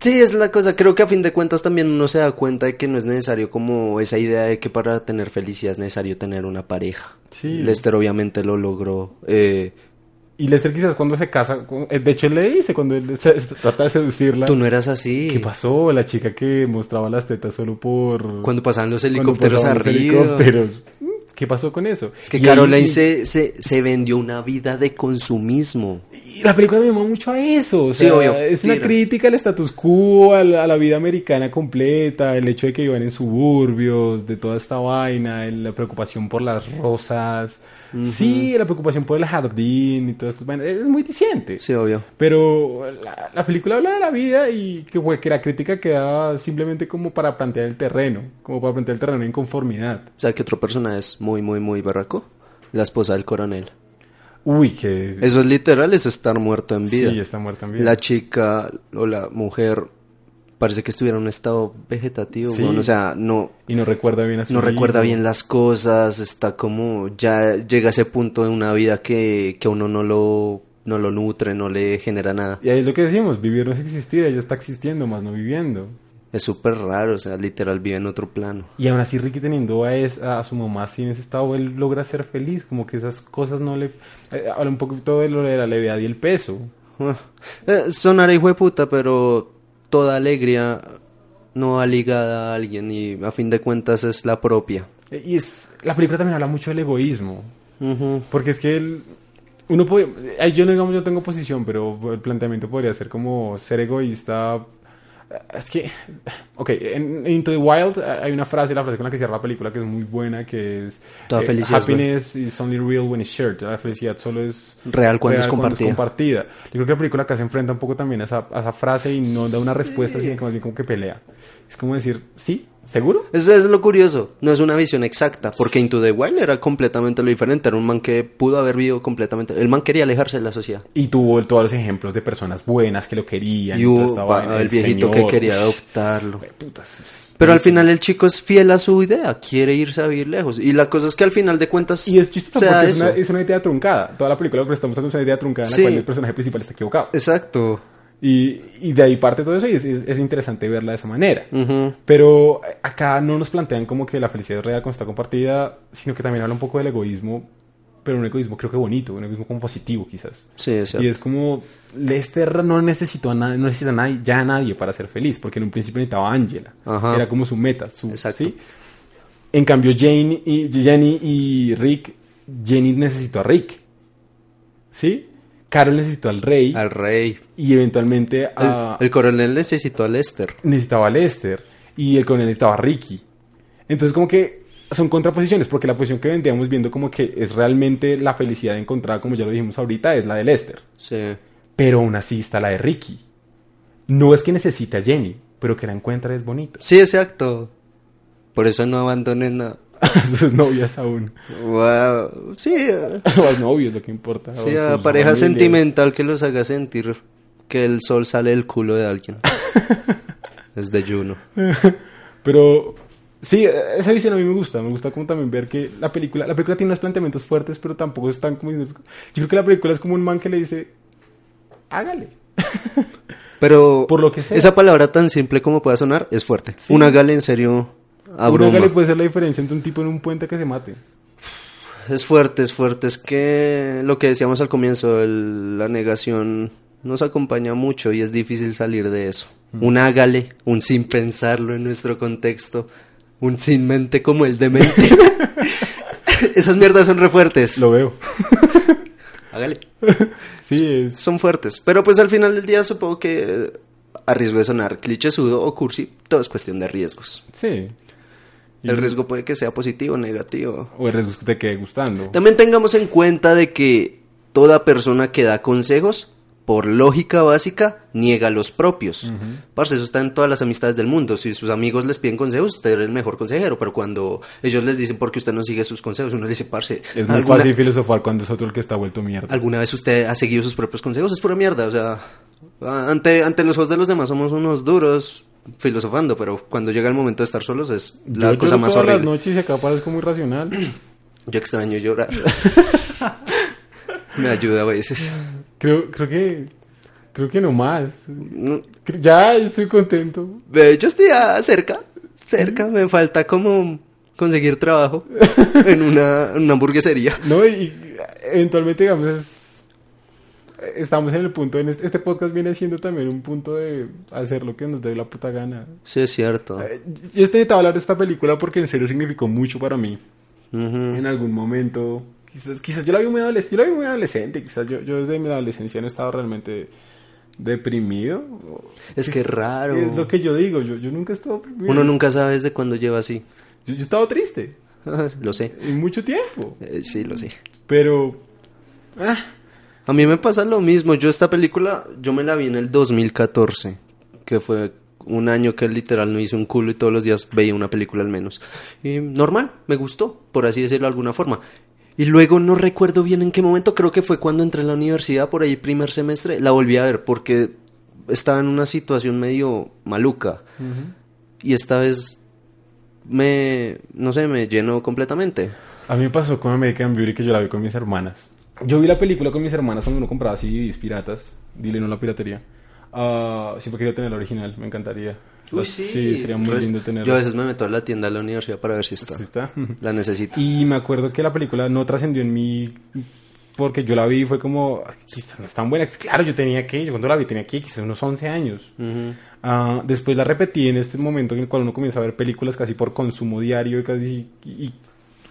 sí, es la cosa. Creo que a fin de cuentas también uno se da cuenta de que no es necesario como esa idea de que para tener felicidad es necesario tener una pareja. Sí. Lester obviamente lo logró. Eh, Y Lester quizás cuando se casa, eh, de hecho él le dice, cuando él se- se trata de seducirla, Tú no eras así. ¿qué pasó? La chica que mostraba las tetas solo por... Cuando pasaban los helicópteros pasaban los arriba. helicópteros. Mm, ¿Qué pasó con eso? Es que Y Caroline ahí- se, se, se vendió una vida de consumismo. Y la película me llamó mucho a eso. O Sí, sea, obvio. Es Sí, una crítica al status quo, a la, a la vida americana completa, el hecho de que vivan en suburbios, de toda esta vaina, la preocupación por las rosas. Sí, la preocupación por el jardín y todo esto. Bueno, es muy diciente. Sí, obvio. Pero la, la película habla de la vida y que, fue que la crítica queda simplemente como para plantear el terreno, como para plantear el terreno en conformidad. O sea, que otro personaje es muy, muy, muy barraco. La esposa del coronel. Uy, que... Eso es literal, es estar muerto en vida. Sí, está muerta también. La chica o la mujer parece que estuviera en un estado vegetativo. Sí. O sea, no, Y no recuerda bien a su no recuerda bien las cosas. Está como. Ya llega a ese punto de una vida que, que uno no lo, no lo nutre, no le genera nada. Y ahí es lo que decimos, vivir no es existir, ella está existiendo, más no viviendo. Es súper raro, o sea, literal vive en otro plano. Y aún así Ricky teniendo a, es- a su mamá así en ese estado, él logra ser feliz, como que esas cosas no le... eh, habla un poquito de lo de la levedad y el peso. Ah, eh, sonará hijo de puta, pero toda alegría no va ligada a alguien y a fin de cuentas es la propia. Y es la película también habla mucho del egoísmo, porque es que él... Uno puede... Yo no digamos, yo tengo posición, pero el planteamiento podría ser como ser egoísta... Es que, ok, en, Into the Wild eh, hay una frase, la frase con la que cierra la película que es muy buena, que es... Toda eh, felicidad es. Happiness is only real when it's shared. La felicidad solo es Real cuando es compartida. compartida. Yo creo que la película acá se enfrenta un poco también a esa, a esa frase y no da una respuesta, sino que más bien como que pelea. Es como decir, ¿sí? ¿Seguro? Eso es lo curioso, no es una visión exacta, porque Into the Wild era completamente lo diferente, era un man que pudo haber vivido completamente, el man quería alejarse de la sociedad. Y tuvo todos los ejemplos de personas buenas que lo querían. Y hubo el viejito que quería adoptarlo. Putas, Pero al final el chico es fiel a su idea, quiere irse a vivir lejos. Y la cosa es que al final de cuentas... Y es chistoso porque es una, es una idea truncada. Toda la película lo que estamos dando es una idea truncada en la cual el personaje principal está equivocado. Exacto. Y, y de ahí parte todo eso y es, es- es interesante verla de esa manera. Pero acá no nos plantean como que la felicidad es real cuando está compartida, sino que también habla un poco del egoísmo, pero un egoísmo creo que bonito, un egoísmo como positivo quizás. Sí, es cierto. Y es como Lester no necesitó a nadie, no necesita a nadie, ya a nadie para ser feliz, porque en un principio necesitaba a Angela. Era como su meta, su, Exacto. ¿sí? En cambio Jane y Jenny y Rick, Jenny necesitó a Rick. ¿Sí? Carol necesitó al rey Al rey. y eventualmente El, a el coronel necesitó a Lester. necesitaba a Lester y el coronel necesitaba a Ricky. Entonces como que son contraposiciones, porque la posición que vendríamos viendo como que es realmente la felicidad encontrada, como ya lo dijimos ahorita, es la de Lester. Sí. Pero aún así está la de Ricky. No es que necesite a Jenny, pero que la encuentra es bonito. Sí, exacto. Por eso no abandonen a... Sus novias aún. Wow. Sí, O a novios, lo que importa. sí, a pareja familias. sentimental que los haga sentir que el sol sale del culo de alguien. es de Juno. Pero sí, esa visión a mí me gusta. Me gusta como también ver que la película, la película tiene unos planteamientos fuertes, pero tampoco están como. Yo creo que la película es como un man que le dice, hágale. Pero Por lo que sea. esa palabra tan simple como pueda sonar es fuerte. Sí. Un hágale en serio abruma. le puede ser la diferencia entre un tipo en un puente que se mate. Es fuerte, es fuerte. Es que lo que decíamos al comienzo, el- la negación nos acompaña mucho y es difícil salir de eso. Mm. Un hágale, un sin pensarlo en nuestro contexto, un sin mente como el de mente. Esas mierdas son re fuertes. Lo veo. Hágale. Sí, es. Son fuertes. Pero pues al final del día supongo que eh, a riesgo de sonar clichésudo o cursi, todo es cuestión de riesgos. Sí. El riesgo puede que sea positivo o negativo. O el riesgo es que te quede gustando. También tengamos en cuenta de que toda persona que da consejos, por lógica básica, niega los propios. Parce, eso está en todas las amistades del mundo. Si sus amigos les piden consejos, usted es el mejor consejero. Pero cuando ellos les dicen por qué usted no sigue sus consejos, uno le dice, parce, Es muy ¿alguna, fácil filosofar cuando es otro el que está vuelto mierda. ¿alguna vez usted ha seguido sus propios consejos? Es pura mierda. O sea, ante, ante los ojos de los demás somos unos duros filosofando, pero cuando llega el momento de estar solos es la Yo cosa más todas horrible. las noches y acá parezco muy racional. Yo extraño llorar. Me ayuda a veces. creo, creo que. Creo que no más. No, Ya estoy contento. Yo estoy ah, cerca, cerca, me falta como conseguir trabajo en una, en una hamburguesería. No, y, y eventualmente, digamos, es- estamos en el punto. En este, este podcast viene siendo también un punto de hacer lo que nos dé la puta gana. Sí, es cierto. Eh, Yo estoy necesitaba hablar de esta película porque en serio significó mucho para mí. Ujú. En algún momento. Quizás, quizás yo la vi muy adolescente. Yo la vi muy adolescente. Quizás yo, yo desde mi adolescencia no estaba realmente deprimido. Es que es raro. Es lo que yo digo. Yo, yo nunca he estado deprimido. Uno nunca sabe desde cuándo lleva así. Yo, yo he estado triste. lo sé, En mucho tiempo. Eh, sí, lo sé. Pero. Ah, A mí me pasa lo mismo. Yo esta película, yo me la vi en el 2014, que fue un año que literal no hice un culo y todos los días veía una película al menos. Y normal, me gustó, por así decirlo de alguna forma. Y luego no recuerdo bien en qué momento, creo que fue cuando entré a la universidad, por ahí primer semestre, la volví a ver porque estaba en una situación medio maluca. Y esta vez me, no sé, me llenó completamente. A mí me pasó con American Beauty que yo la vi con mis hermanas. Yo vi la película con mis hermanas cuando uno compraba CDs piratas. Dile no la piratería. Ah, siempre quería tener la original, me encantaría. Uy, Pues, sí. sería muy Pues, lindo tenerla. Yo a veces me meto a la tienda de la universidad para ver si está. Sí está. La necesito. Y me acuerdo que la película no trascendió en mí porque yo la vi y fue como, "Ah, quizás no es tan buena. Claro, yo tenía que, yo cuando la vi tenía que quizás unos 11 años. Ujú. Ah, después la repetí en este momento en el cual uno comienza a ver películas casi por consumo diario y, casi, y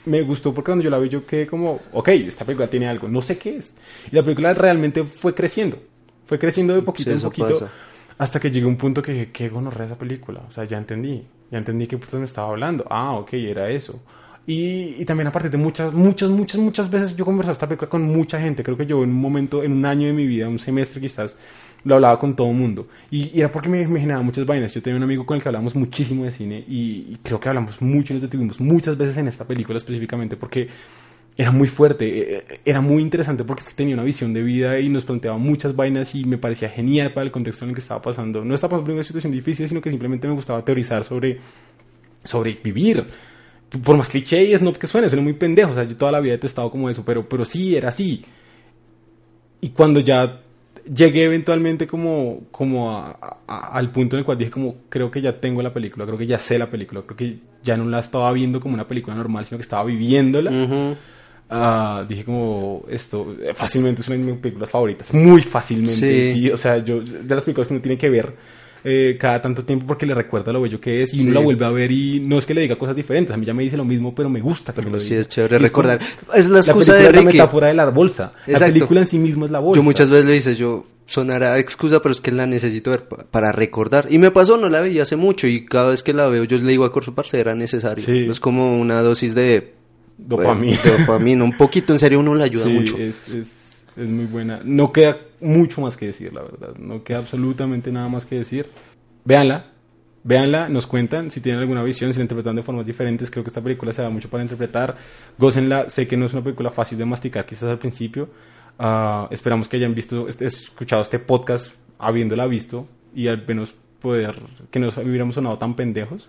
me gustó porque cuando yo la vi yo quedé como, ok, esta película tiene algo, no sé qué es. Y la película realmente fue creciendo, fue creciendo de poquito Sí, en poquito pasa. hasta que llegó un punto que dije, qué gonorrea esa película, o sea, ya entendí, ya entendí qué puto me estaba hablando. Ah, ok, era eso. Y, y también a partir de muchas, muchas, muchas, muchas veces yo conversaba esta película con mucha gente. Creo que yo en un momento, en un año de mi vida, un semestre quizás, lo hablaba con todo el mundo. Y, y era porque me, me generaba muchas vainas. Yo tenía un amigo con el que hablamos muchísimo de cine y, y creo que hablamos mucho y nos detuvimos muchas veces en esta película específicamente porque era muy fuerte, eh, eh, era muy interesante porque es que tenía una visión de vida y nos planteaba muchas vainas y me parecía genial para el contexto en el que estaba pasando. No estaba pasando por una situación difícil, sino que simplemente me gustaba teorizar sobre, sobre vivir. Por más cliché y es no que suene, suena muy pendejo. O sea, yo toda la vida he testado como eso, pero, pero sí, era así. Y cuando ya llegué eventualmente como, como a- a- al punto en el cual dije como, creo que ya tengo la película, creo que ya sé la película, creo que ya no la estaba viendo como una película normal, sino que estaba viviéndola. Ujú. Ah, dije como esto eh, fácilmente es una de mis películas favoritas muy fácilmente Sí. sí. o sea yo de las películas que uno tiene que ver eh, cada tanto tiempo porque le recuerda lo bello que es y Sí. uno la vuelve a ver y no es que le diga cosas diferentes a mí ya me dice lo mismo pero me gusta que me lo Sí, diga. es chévere recordar. como- Es la la excusa película de es la Ricky. metáfora de la bolsa la película en sí misma es la bolsa Yo muchas veces le dice, yo sonará excusa, pero es que la necesito ver pa- para recordar. Y me pasó, no la veía hace mucho y cada vez que la veo yo le digo a Corso Parce, era necesario. Sí. Es como una dosis de Dopamina. de dopamina. Un poquito, en serio, uno le ayuda Sí, mucho. Es, es, es muy buena. No queda mucho más que decir, la verdad. No queda absolutamente nada más que decir. Véanla. Véanla, nos cuentan si tienen alguna visión, si la interpretan de formas diferentes. Creo que esta película se da mucho para interpretar. Gócenla. Sé que no es una película fácil de masticar, quizás al principio. Ah, esperamos que hayan visto, escuchado este podcast habiéndola visto y al menos poder que no hubiéramos sonado tan pendejos,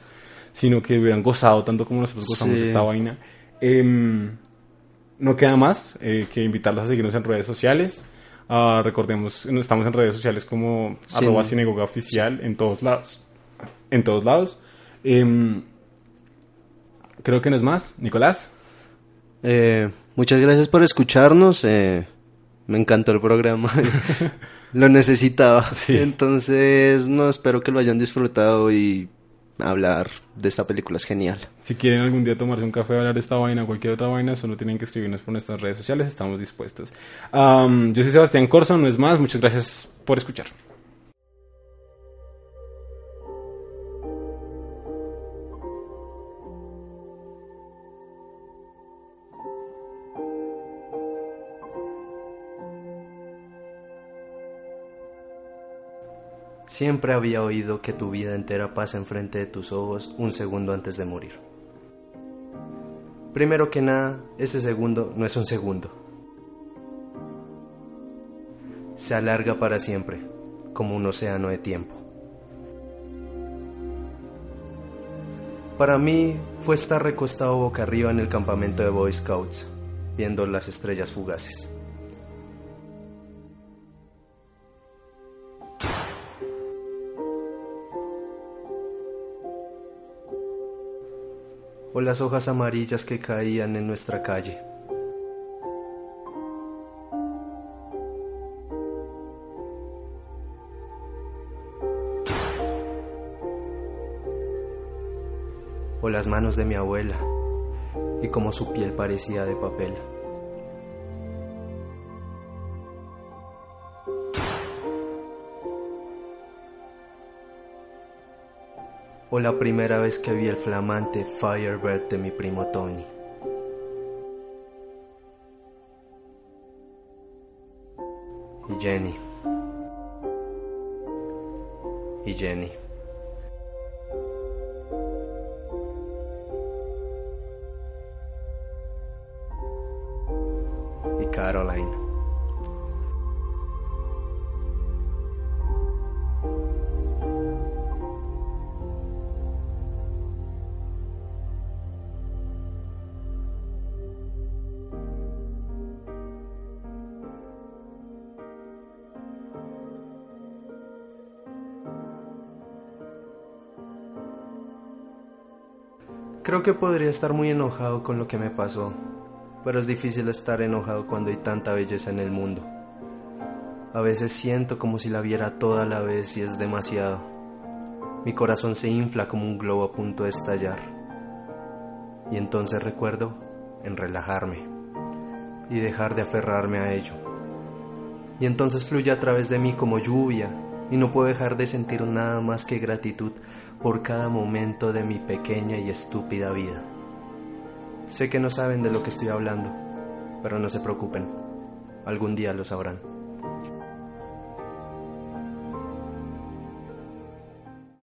sino que hubieran gozado tanto como nosotros gozamos Sí. esta vaina. Em, no queda más eh, que invitarlos a seguirnos en redes sociales. Ah, recordemos, estamos en redes sociales como Sí. arroba sinagoga oficial en todos lados. En todos lados. Em, creo que no es más. Nicolás. Eh, muchas gracias por escucharnos. eh, me encantó el programa. lo necesitaba. Sí. Entonces, no espero que lo hayan disfrutado y hablar de esta película es genial. Si quieren algún día tomarse un café, hablar de esta vaina o cualquier otra vaina, solo tienen que escribirnos por nuestras redes sociales, estamos dispuestos. Am, yo soy Sebastián Corso, no es más, muchas gracias por escuchar. Siempre había oído que tu vida entera pasa enfrente de tus ojos un segundo antes de morir. Primero que nada, ese segundo no es un segundo. Se alarga para siempre, como un océano de tiempo. Para mí fue estar recostado boca arriba en el campamento de Boy Scouts, viendo las estrellas fugaces. O las hojas amarillas que caían en nuestra calle. O las manos de mi abuela y como su piel parecía de papel. O la primera vez que vi el flamante Firebird de mi primo Tony. Y Jenny. Y Jenny. Podría estar muy enojado con lo que me pasó, pero es difícil estar enojado cuando hay tanta belleza en el mundo. A veces siento como si la viera toda la vez y es demasiado. Mi corazón se infla como un globo a punto de estallar. Y entonces recuerdo en relajarme y dejar de aferrarme a ello. Y entonces fluye a través de mí como lluvia y no puedo dejar de sentir nada más que gratitud por cada momento de mi pequeña y estúpida vida. Sé que no saben de lo que estoy hablando, pero no se preocupen, algún día lo sabrán.